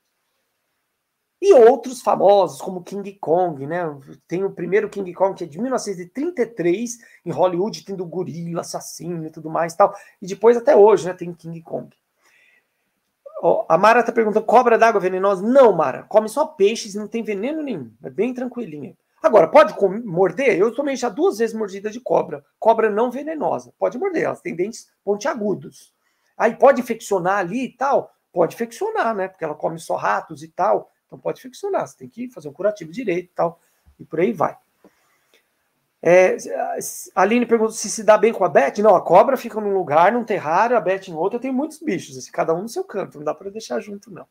E outros famosos, como King Kong, né? Tem o primeiro King Kong, que é de 1933, em Hollywood, tendo gorila, assassino e tudo mais tal. E depois, até hoje, né, tem King Kong a Mara está perguntando: cobra d'água venenosa? Não, Mara. Come só peixes e não tem veneno nenhum. É bem tranquilinha. Agora, pode morder? Eu tomei já duas vezes mordida de cobra. Cobra não venenosa. Pode morder, elas têm dentes pontiagudos. Aí pode infeccionar ali e tal? Pode infeccionar, né? Porque ela come só ratos e tal. Então pode infeccionar. Você tem que fazer um curativo direito e tal. E por aí vai. É, a Aline pergunta se se dá bem com a Beth. Não, a cobra fica num lugar, num terrário, a Beth em outro. Tenho muitos bichos, assim, cada um no seu canto. Não dá para deixar junto, não.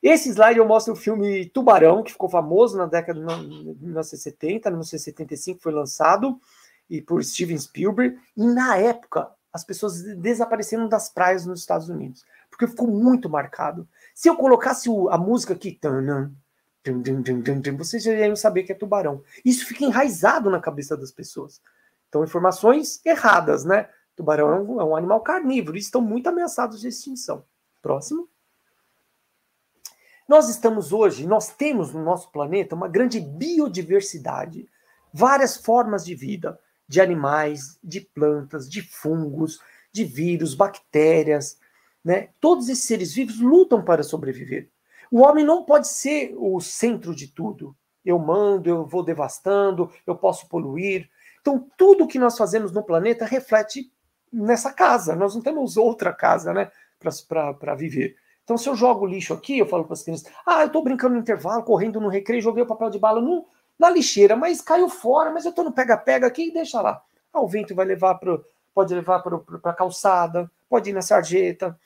Esse slide eu mostro o filme Tubarão, que ficou famoso na década de 1970, 1975 foi lançado, e por Steven Spielberg. E na época, as pessoas desapareceram das praias nos Estados Unidos, porque ficou muito marcado. Se eu colocasse a música aqui, vocês já iriam saber que é tubarão. Isso fica enraizado na cabeça das pessoas. Então, informações erradas, né? Tubarão é um, é um animal carnívoro, e estão muito ameaçados de extinção. Próximo. Nós estamos hoje, nós temos no nosso planeta uma grande biodiversidade, várias formas de vida, de animais, de plantas, de fungos, de vírus, bactérias, né? Todos esses seres vivos lutam para sobreviver. O homem não pode ser o centro de tudo. Eu mando, eu vou devastando, eu posso poluir. Então, tudo que nós fazemos no planeta reflete nessa casa. Nós não temos outra casa, né, para viver. Então, se eu jogo lixo aqui, eu falo para as crianças: ah, eu estou brincando no intervalo, correndo no recreio, joguei o papel de bala no, na lixeira, mas caiu fora, mas eu estou no pega-pega aqui e deixa lá. Ah, o vento vai levar para pode levar para a calçada, pode ir na sarjeta,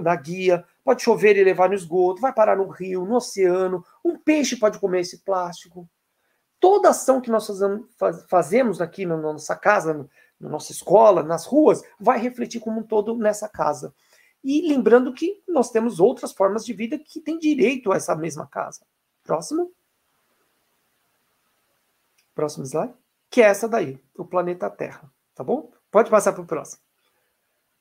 na guia, pode chover e levar no esgoto, vai parar no rio, no oceano, um peixe pode comer esse plástico. Toda ação que nós fazemos aqui na nossa casa, na nossa escola, nas ruas, vai refletir como um todo nessa casa. E lembrando que nós temos outras formas de vida que têm direito a essa mesma casa. Próximo. Próximo slide. Que é essa daí, o planeta Terra. Tá bom? Pode passar para o próximo.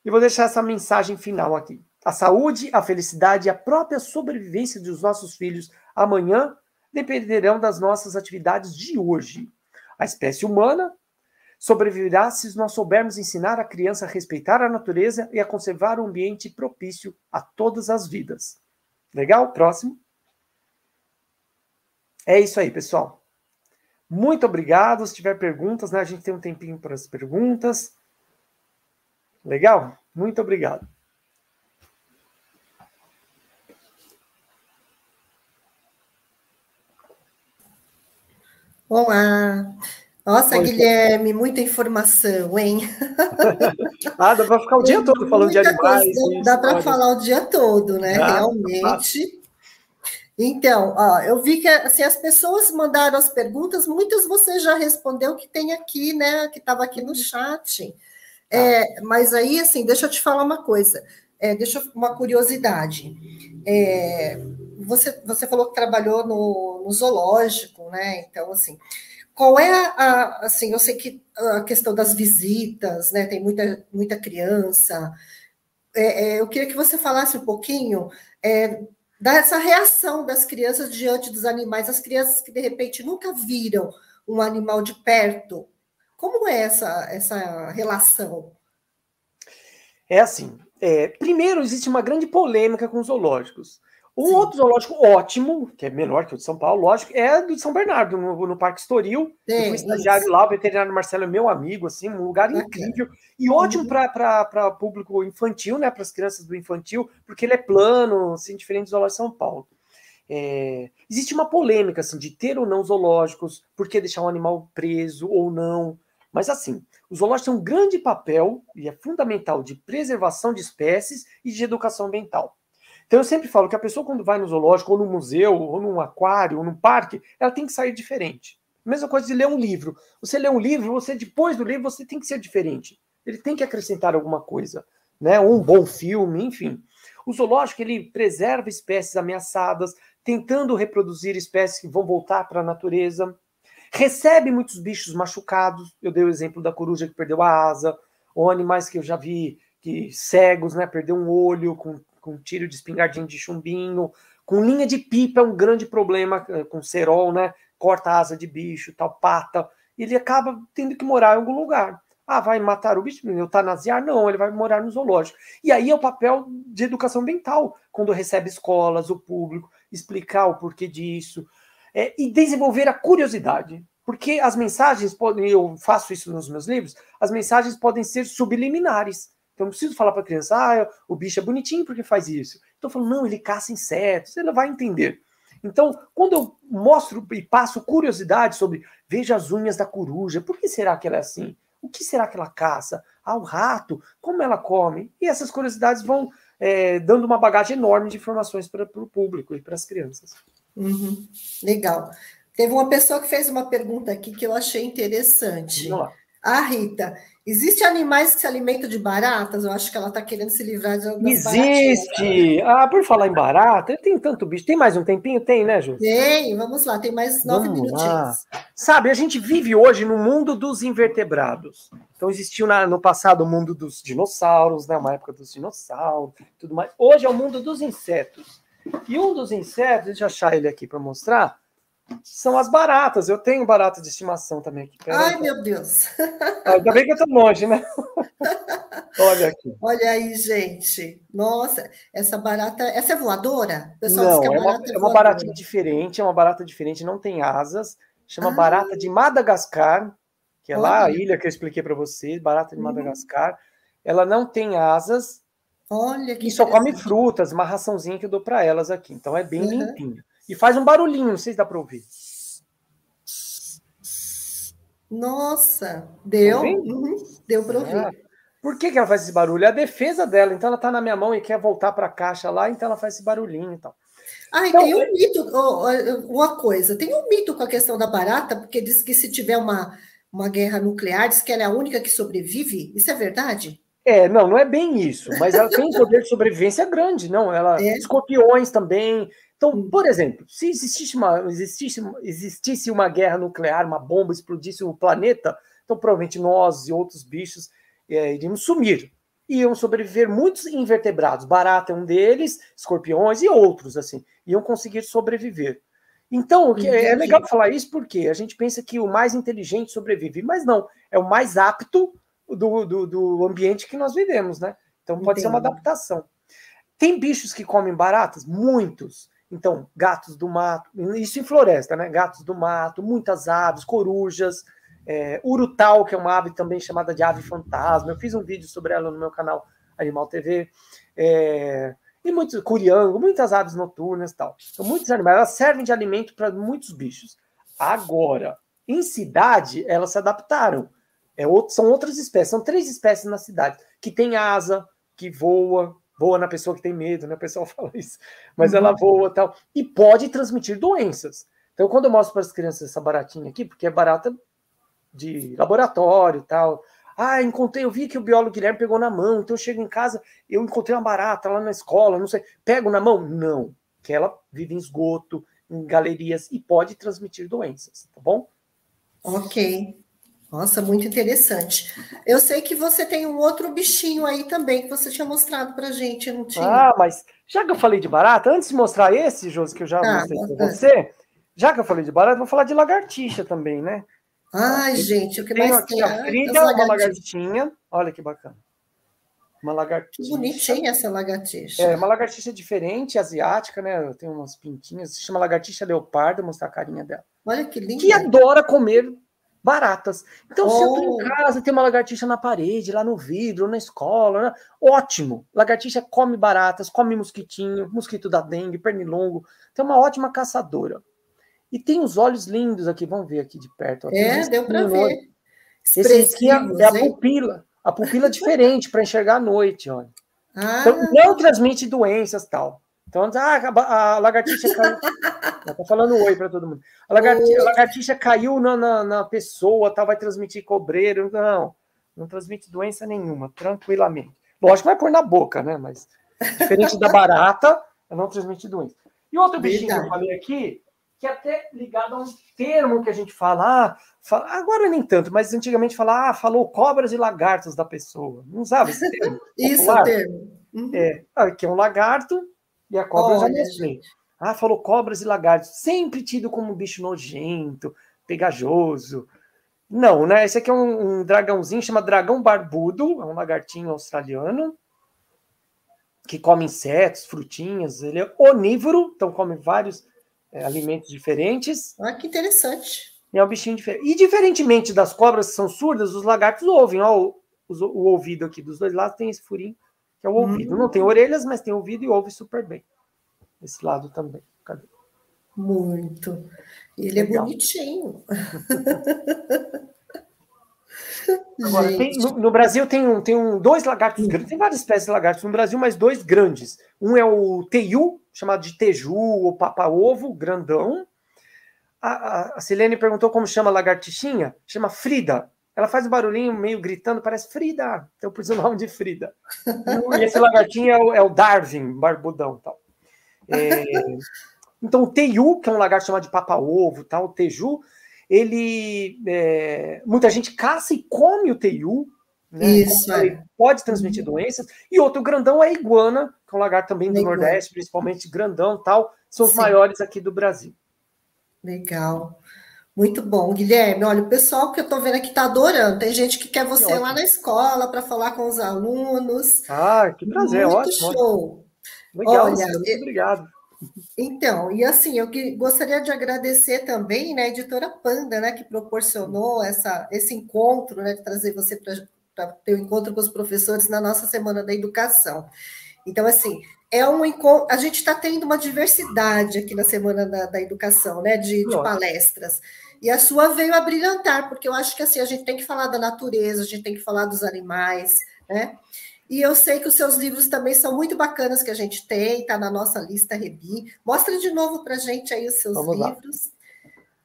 E vou deixar essa mensagem final aqui. A saúde, a felicidade e a própria sobrevivência dos nossos filhos amanhã dependerão das nossas atividades de hoje. A espécie humana sobreviverá se nós soubermos ensinar a criança a respeitar a natureza e a conservar um ambiente propício a todas as vidas. Legal? Próximo. É isso aí, pessoal. Muito obrigado. Se tiver perguntas, né, a gente tem um tempinho para as perguntas. Legal? Muito obrigado. Olá. Nossa, Oi, Guilherme, muita informação, hein? (laughs) ah, dá para ficar o dia todo falando de animais. Coisa, dá para falar o dia todo, né? Ah, Realmente. Então, ó, eu vi que assim, as pessoas mandaram as perguntas, muitas você já respondeu que tem aqui, né? Que estava aqui no chat. É, ah. mas aí, assim, deixa eu te falar uma coisa. É, deixa uma curiosidade. É, você, você falou que trabalhou no, no zoológico, né? Então, assim, qual é a, assim, eu sei que a questão das visitas, né, tem muita, muita criança, é, é, eu queria que você falasse um pouquinho é, dessa reação das crianças diante dos animais, as crianças que de repente nunca viram um animal de perto, como é essa, essa relação? É assim, é, primeiro existe uma grande polêmica com os zoológicos. Um Sim. outro zoológico ótimo, que é menor que o de São Paulo, lógico, é do de São Bernardo, no, no Parque Estoril. Sim, eu fui estagiário isso. lá, o veterinário Marcelo é meu amigo, assim, um lugar incrível. E ótimo uhum. para público infantil, né? Para as crianças do infantil, porque ele é plano, assim, diferente do zoológico de São Paulo. É, existe uma polêmica assim, de ter ou não zoológicos, por que deixar um animal preso ou não. Mas assim, os zoológicos têm um grande papel, e é fundamental, de preservação de espécies e de educação ambiental. Então eu sempre falo que a pessoa, quando vai no zoológico, ou no museu, ou num aquário, ou num parque, ela tem que sair diferente. Mesma coisa de ler um livro. Você lê um livro, você depois do livro, você tem que ser diferente. Ele tem que acrescentar alguma coisa, né? Um bom filme, enfim. O zoológico ele preserva espécies ameaçadas, tentando reproduzir espécies que vão voltar para a natureza. Recebe muitos bichos machucados. Eu dei o exemplo da coruja que perdeu a asa, ou animais que eu já vi que cegos, né? Perdeu um olho com com tiro de espingardinho de chumbinho, com linha de pipa é um grande problema eh, com cerol, né? Corta asa de bicho, tal, pata. Ele acaba tendo que morar em algum lugar. Ah, vai matar o bicho, eutanasiar? Não, ele vai morar no zoológico. E aí é o papel de educação ambiental, quando recebe escolas, o público, explicar o porquê disso, é, e desenvolver a curiosidade. Porque as mensagens podem, eu faço isso nos meus livros, as mensagens podem ser subliminares. Então, não preciso falar para a criança, ah, o bicho é bonitinho porque faz isso. Estou falando, não, ele caça insetos, ela vai entender. Então, quando eu mostro e passo curiosidade sobre, veja as unhas da coruja, por que será que ela é assim? O que será que ela caça? Ah, o rato, como ela come? E essas curiosidades vão é, dando uma bagagem enorme de informações para o público e para as crianças. Uhum. Legal. Teve uma pessoa que fez uma pergunta aqui que eu achei interessante. Lá. A Rita, Existem animais que se alimentam de baratas? Eu acho que ela está querendo se livrar de algumas Existe! Ah, por falar em barata, tem tanto bicho. Tem mais um tempinho? Tem, né, Ju? Tem, vamos lá, tem mais nove vamos minutinhos. Lá. Sabe, a gente vive hoje no mundo dos invertebrados. Então existiu na, no passado o mundo dos dinossauros, né? Uma época dos dinossauros, tudo mais. Hoje é o mundo dos insetos. E um dos insetos, deixa eu achar ele aqui para mostrar são as baratas. Eu tenho barata de estimação também aqui. Pera Ai, aí. meu Deus! Ah, ainda bem que eu estou longe, né? (laughs) Olha aqui. Olha aí, gente. Nossa, essa barata. Essa é voadora? Pessoal, não, é, uma, é, é uma baratinha diferente, é uma barata diferente, não tem asas. Chama ah. barata de Madagascar, que é Olha. lá a ilha que eu expliquei para vocês, barata de uhum. Madagascar. Ela não tem asas. Olha que E só come frutas, uma raçãozinha que eu dou para elas aqui. Então é bem uhum. limpinho. E faz um barulhinho, não sei se dá para ouvir. Nossa, deu? Tá uhum, deu para ouvir. Ah, por que, que ela faz esse barulho? É a defesa dela. Então ela está na minha mão e quer voltar para a caixa lá, então ela faz esse barulhinho e tal. Ah, então, tem um é mito, uma coisa, tem um mito com a questão da barata, porque diz que se tiver uma, uma guerra nuclear, diz que ela é a única que sobrevive. Isso é verdade? É, não, não é bem isso, mas ela tem um poder de sobrevivência grande, não? Ela, é. escorpiões também, então, por exemplo, se existisse uma, existisse, existisse uma guerra nuclear, uma bomba explodisse o planeta, então provavelmente nós e outros bichos é, iríamos sumir. Iam sobreviver muitos invertebrados. Barata é um deles, escorpiões e outros, assim, iam conseguir sobreviver. Então, é legal falar isso porque a gente pensa que o mais inteligente sobrevive, mas não, é o mais apto do, do, do ambiente que nós vivemos, né? Então pode Entendi. ser uma adaptação. Tem bichos que comem baratas? Muitos. Então, gatos do mato, isso em floresta, né? Gatos do mato, muitas aves, corujas, é, urutau, que é uma ave também chamada de ave fantasma. Eu fiz um vídeo sobre ela no meu canal Animal TV. É, e muitos curiango, muitas aves noturnas e tal. Então, muitos animais, elas servem de alimento para muitos bichos. Agora, em cidade, elas se adaptaram. É, são outras espécies, são três espécies na cidade, que tem asa, que voa, voa na pessoa que tem medo, né? O pessoal (laughs) fala isso. Mas uhum. ela voa tal. E pode transmitir doenças. Então, quando eu mostro para as crianças essa baratinha aqui, porque é barata de laboratório e tal. Ah, encontrei, eu vi que o biólogo Guilherme pegou na mão, então eu chego em casa, eu encontrei uma barata lá na escola, não sei, pego na mão? Não, que ela vive em esgoto, em galerias e pode transmitir doenças, tá bom? Ok. Nossa, muito interessante. Eu sei que você tem um outro bichinho aí também que você tinha mostrado para gente, não tinha? Ah, mas já que eu falei de barata, antes de mostrar esse, Josi, que eu já ah, mostrei para você, já que eu falei de barata, vou falar de lagartixa também, né? Ai, gente, o que mais aqui tem? A Frida, uma lagartinha. Olha que bacana. Uma lagartixa. Que bonitinha essa lagartixa. É, uma lagartixa diferente, asiática, né? Tem umas pintinhas. Se chama lagartixa leopardo, vou mostrar a carinha dela. Olha que linda. Que adora comer baratas. Então, oh. se eu tô em oh. casa, tem uma lagartixa na parede, lá no vidro, na escola, né? ótimo. Lagartixa come baratas, come mosquitinho, mosquito da dengue, pernilongo. Tem uma ótima caçadora. E tem os olhos lindos aqui, vamos ver aqui de perto. É, deu para ver. Esse aqui é, é a pupila. A pupila é diferente para enxergar à noite, olha. Ah. Então, não transmite doenças tal. Então, ah, a, a lagartixa caiu. (laughs) Falando oi para todo mundo. A lagartixa, a lagartixa caiu na, na, na, pessoa, tá, vai transmitir cobreiro. Não, não transmite doença nenhuma, tranquilamente. Lógico que vai pôr na boca, né? Mas diferente da barata, ela não transmite doença. E outro bichinho que eu falei aqui, que é até ligado a um termo que a gente fala, ah, fala agora nem tanto, mas antigamente fala, ah, falou cobras e lagartos da pessoa. Não sabe esse termo? (laughs) Isso o termo. Uhum. É, que é um lagarto e a cobra Olha, já mostrei. Ah, falou cobras e lagartos. Sempre tido como um bicho nojento, pegajoso. Não, né? Esse aqui é um, um dragãozinho, chama dragão barbudo, é um lagartinho australiano que come insetos, frutinhas. Ele é onívoro, então come vários é, alimentos diferentes. Ah, que interessante. E é um bichinho diferente. E diferentemente das cobras que são surdas, os lagartos ouvem. Ó, o, o, o ouvido aqui dos dois lados tem esse furinho, que é o ouvido. Hum. Não tem orelhas, mas tem ouvido e ouve super bem. Esse lado também. Cadê? Muito. Ele é Legal. é bonitinho. (laughs) Agora, tem, no, no, Brasil tem, um, tem um, dois lagartos grandes, tem várias espécies de lagartos no Brasil, mas dois grandes. Um é o teiu, chamado de teju ou papa-ovo, grandão. A, a, a Silene perguntou como chama a lagartixinha. Chama Frida. Ela faz um barulhinho meio gritando, parece Frida. Então eu pus o nome de Frida. (laughs) e esse lagartinho é o, é o Darwin, barbudão. Tal. É, então o teiu, que é um lagarto chamado de papa-ovo, tal, o teju, ele é, muita gente caça e come o teiu, né? Isso. É. Pode transmitir uhum. doenças. E outro grandão é a iguana, que é um lagarto também do Legal. Nordeste, principalmente grandão tal. São os Sim. maiores aqui do Brasil. Legal. Muito bom, Guilherme. Olha, o pessoal que eu estou vendo aqui está adorando. Tem gente que quer você que lá na escola para falar com os alunos. Ah, que prazer, muito ótimo. Show. Legal, Olha, muito obrigado. Então, e assim, eu que, gostaria de agradecer também né, a editora Panda, né, que proporcionou essa, esse encontro, né, de trazer você para ter o um encontro com os professores na nossa Semana da Educação. Então, assim, é um encontro. A gente está tendo uma diversidade aqui na Semana da, da Educação, né, de, de palestras. E a sua veio a brilhantar, porque eu acho que assim, a gente tem que falar da natureza, a gente tem que falar dos animais, né? E eu sei que os seus livros também são muito bacanas que a gente tem, está na nossa lista Rebi. Mostra de novo para a gente aí os seus Vamos livros.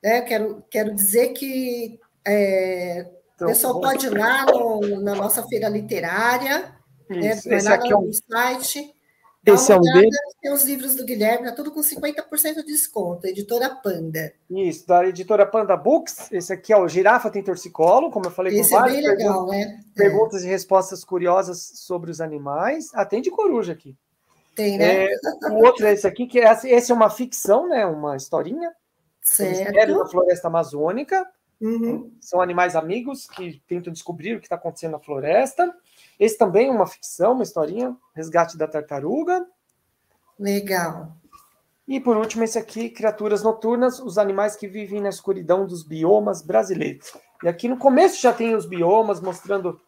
É, quero, quero dizer que é, então, o pessoal pode ir lá no, na nossa feira literária, né, Isso, né, esse aqui é um... no site. Esse é um deles. Tem os livros do Guilherme, tá tudo com 50% de desconto, editora Panda. Isso, da editora Panda Books. Esse aqui é o Girafa Tem Torcicolo, como eu falei Esse com é várias bem legal, perguntas, né? perguntas é. e respostas curiosas sobre os animais. Ah, tem de coruja aqui. Tem, né? É, o outro é esse aqui, que é, esse é uma ficção, né? Uma historinha. Certo. da floresta amazônica. Uhum. São animais amigos que tentam descobrir o que está acontecendo na floresta. Esse também é uma ficção, uma historinha, Resgate da Tartaruga. Legal. E por último, esse aqui, Criaturas Noturnas, os animais que vivem na escuridão dos biomas brasileiros. E aqui no começo já tem os biomas mostrando.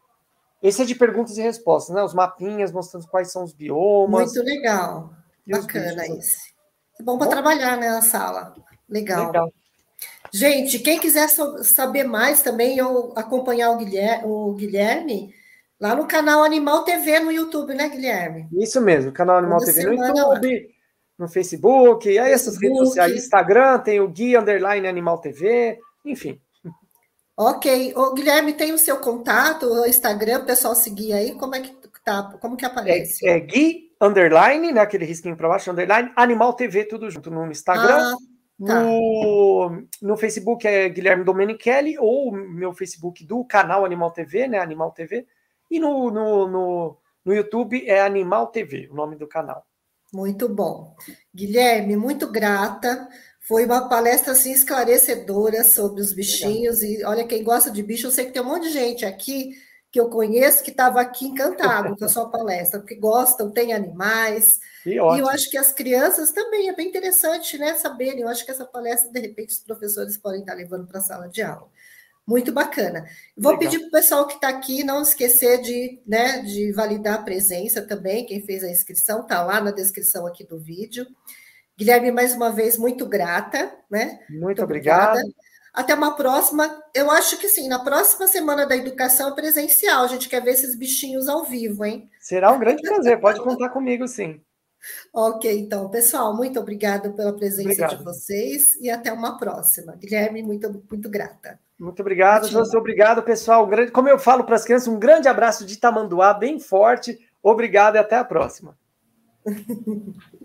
Esse é de perguntas e respostas, né? Os mapinhas mostrando quais são os biomas. Muito legal. Bacana esse. É bom para trabalhar né, na sala. Legal. Legal. Gente, quem quiser saber mais também ou acompanhar o Guilherme, o Guilherme Lá no canal Animal TV no YouTube, né, Guilherme? Isso mesmo, canal Animal Toda TV no YouTube, no Facebook, aí essas Facebook. redes sociais, Instagram, tem o Gui Underline Animal TV, enfim. Ok. O Guilherme, tem o seu contato, o Instagram, o pessoal seguir aí, como é que tá? Como que aparece? É, é Gui Underline, né? Aquele risquinho para baixo, Underline, Animal TV, tudo junto no Instagram. Ah, tá. no, no Facebook é Guilherme Domenichelli, ou meu Facebook do canal Animal TV, né? Animal TV. E no, no, no, no YouTube é Animal TV, o nome do canal. Muito bom. Guilherme, muito grata. Foi uma palestra assim esclarecedora sobre os bichinhos. Legal. E olha, quem gosta de bicho, eu sei que tem um monte de gente aqui que eu conheço que estava aqui encantado com a sua palestra, porque gostam, tem animais. E, eu acho que as crianças também é bem interessante, né? Saberem. Eu acho que essa palestra, de repente, os professores podem estar levando para a sala de aula. Muito bacana. Vou Legal. pedir para o pessoal que está aqui não esquecer de, né, de validar a presença também. Quem fez a inscrição está lá na descrição aqui do vídeo. Guilherme, mais uma vez, muito grata, né? Muito, muito obrigada. Até uma próxima. Eu acho que sim, na próxima semana da educação presencial. A gente quer ver esses bichinhos ao vivo, hein? Será um grande prazer, pode contar comigo, sim. Ok, então, pessoal, muito obrigada pela presença Obrigado. de vocês e até uma próxima. Guilherme, muito, muito grata. Muito obrigado, José. Obrigado, pessoal. Grande, como eu falo para as crianças, um grande abraço de Tamanduá, bem forte. Obrigado e até a próxima. (laughs)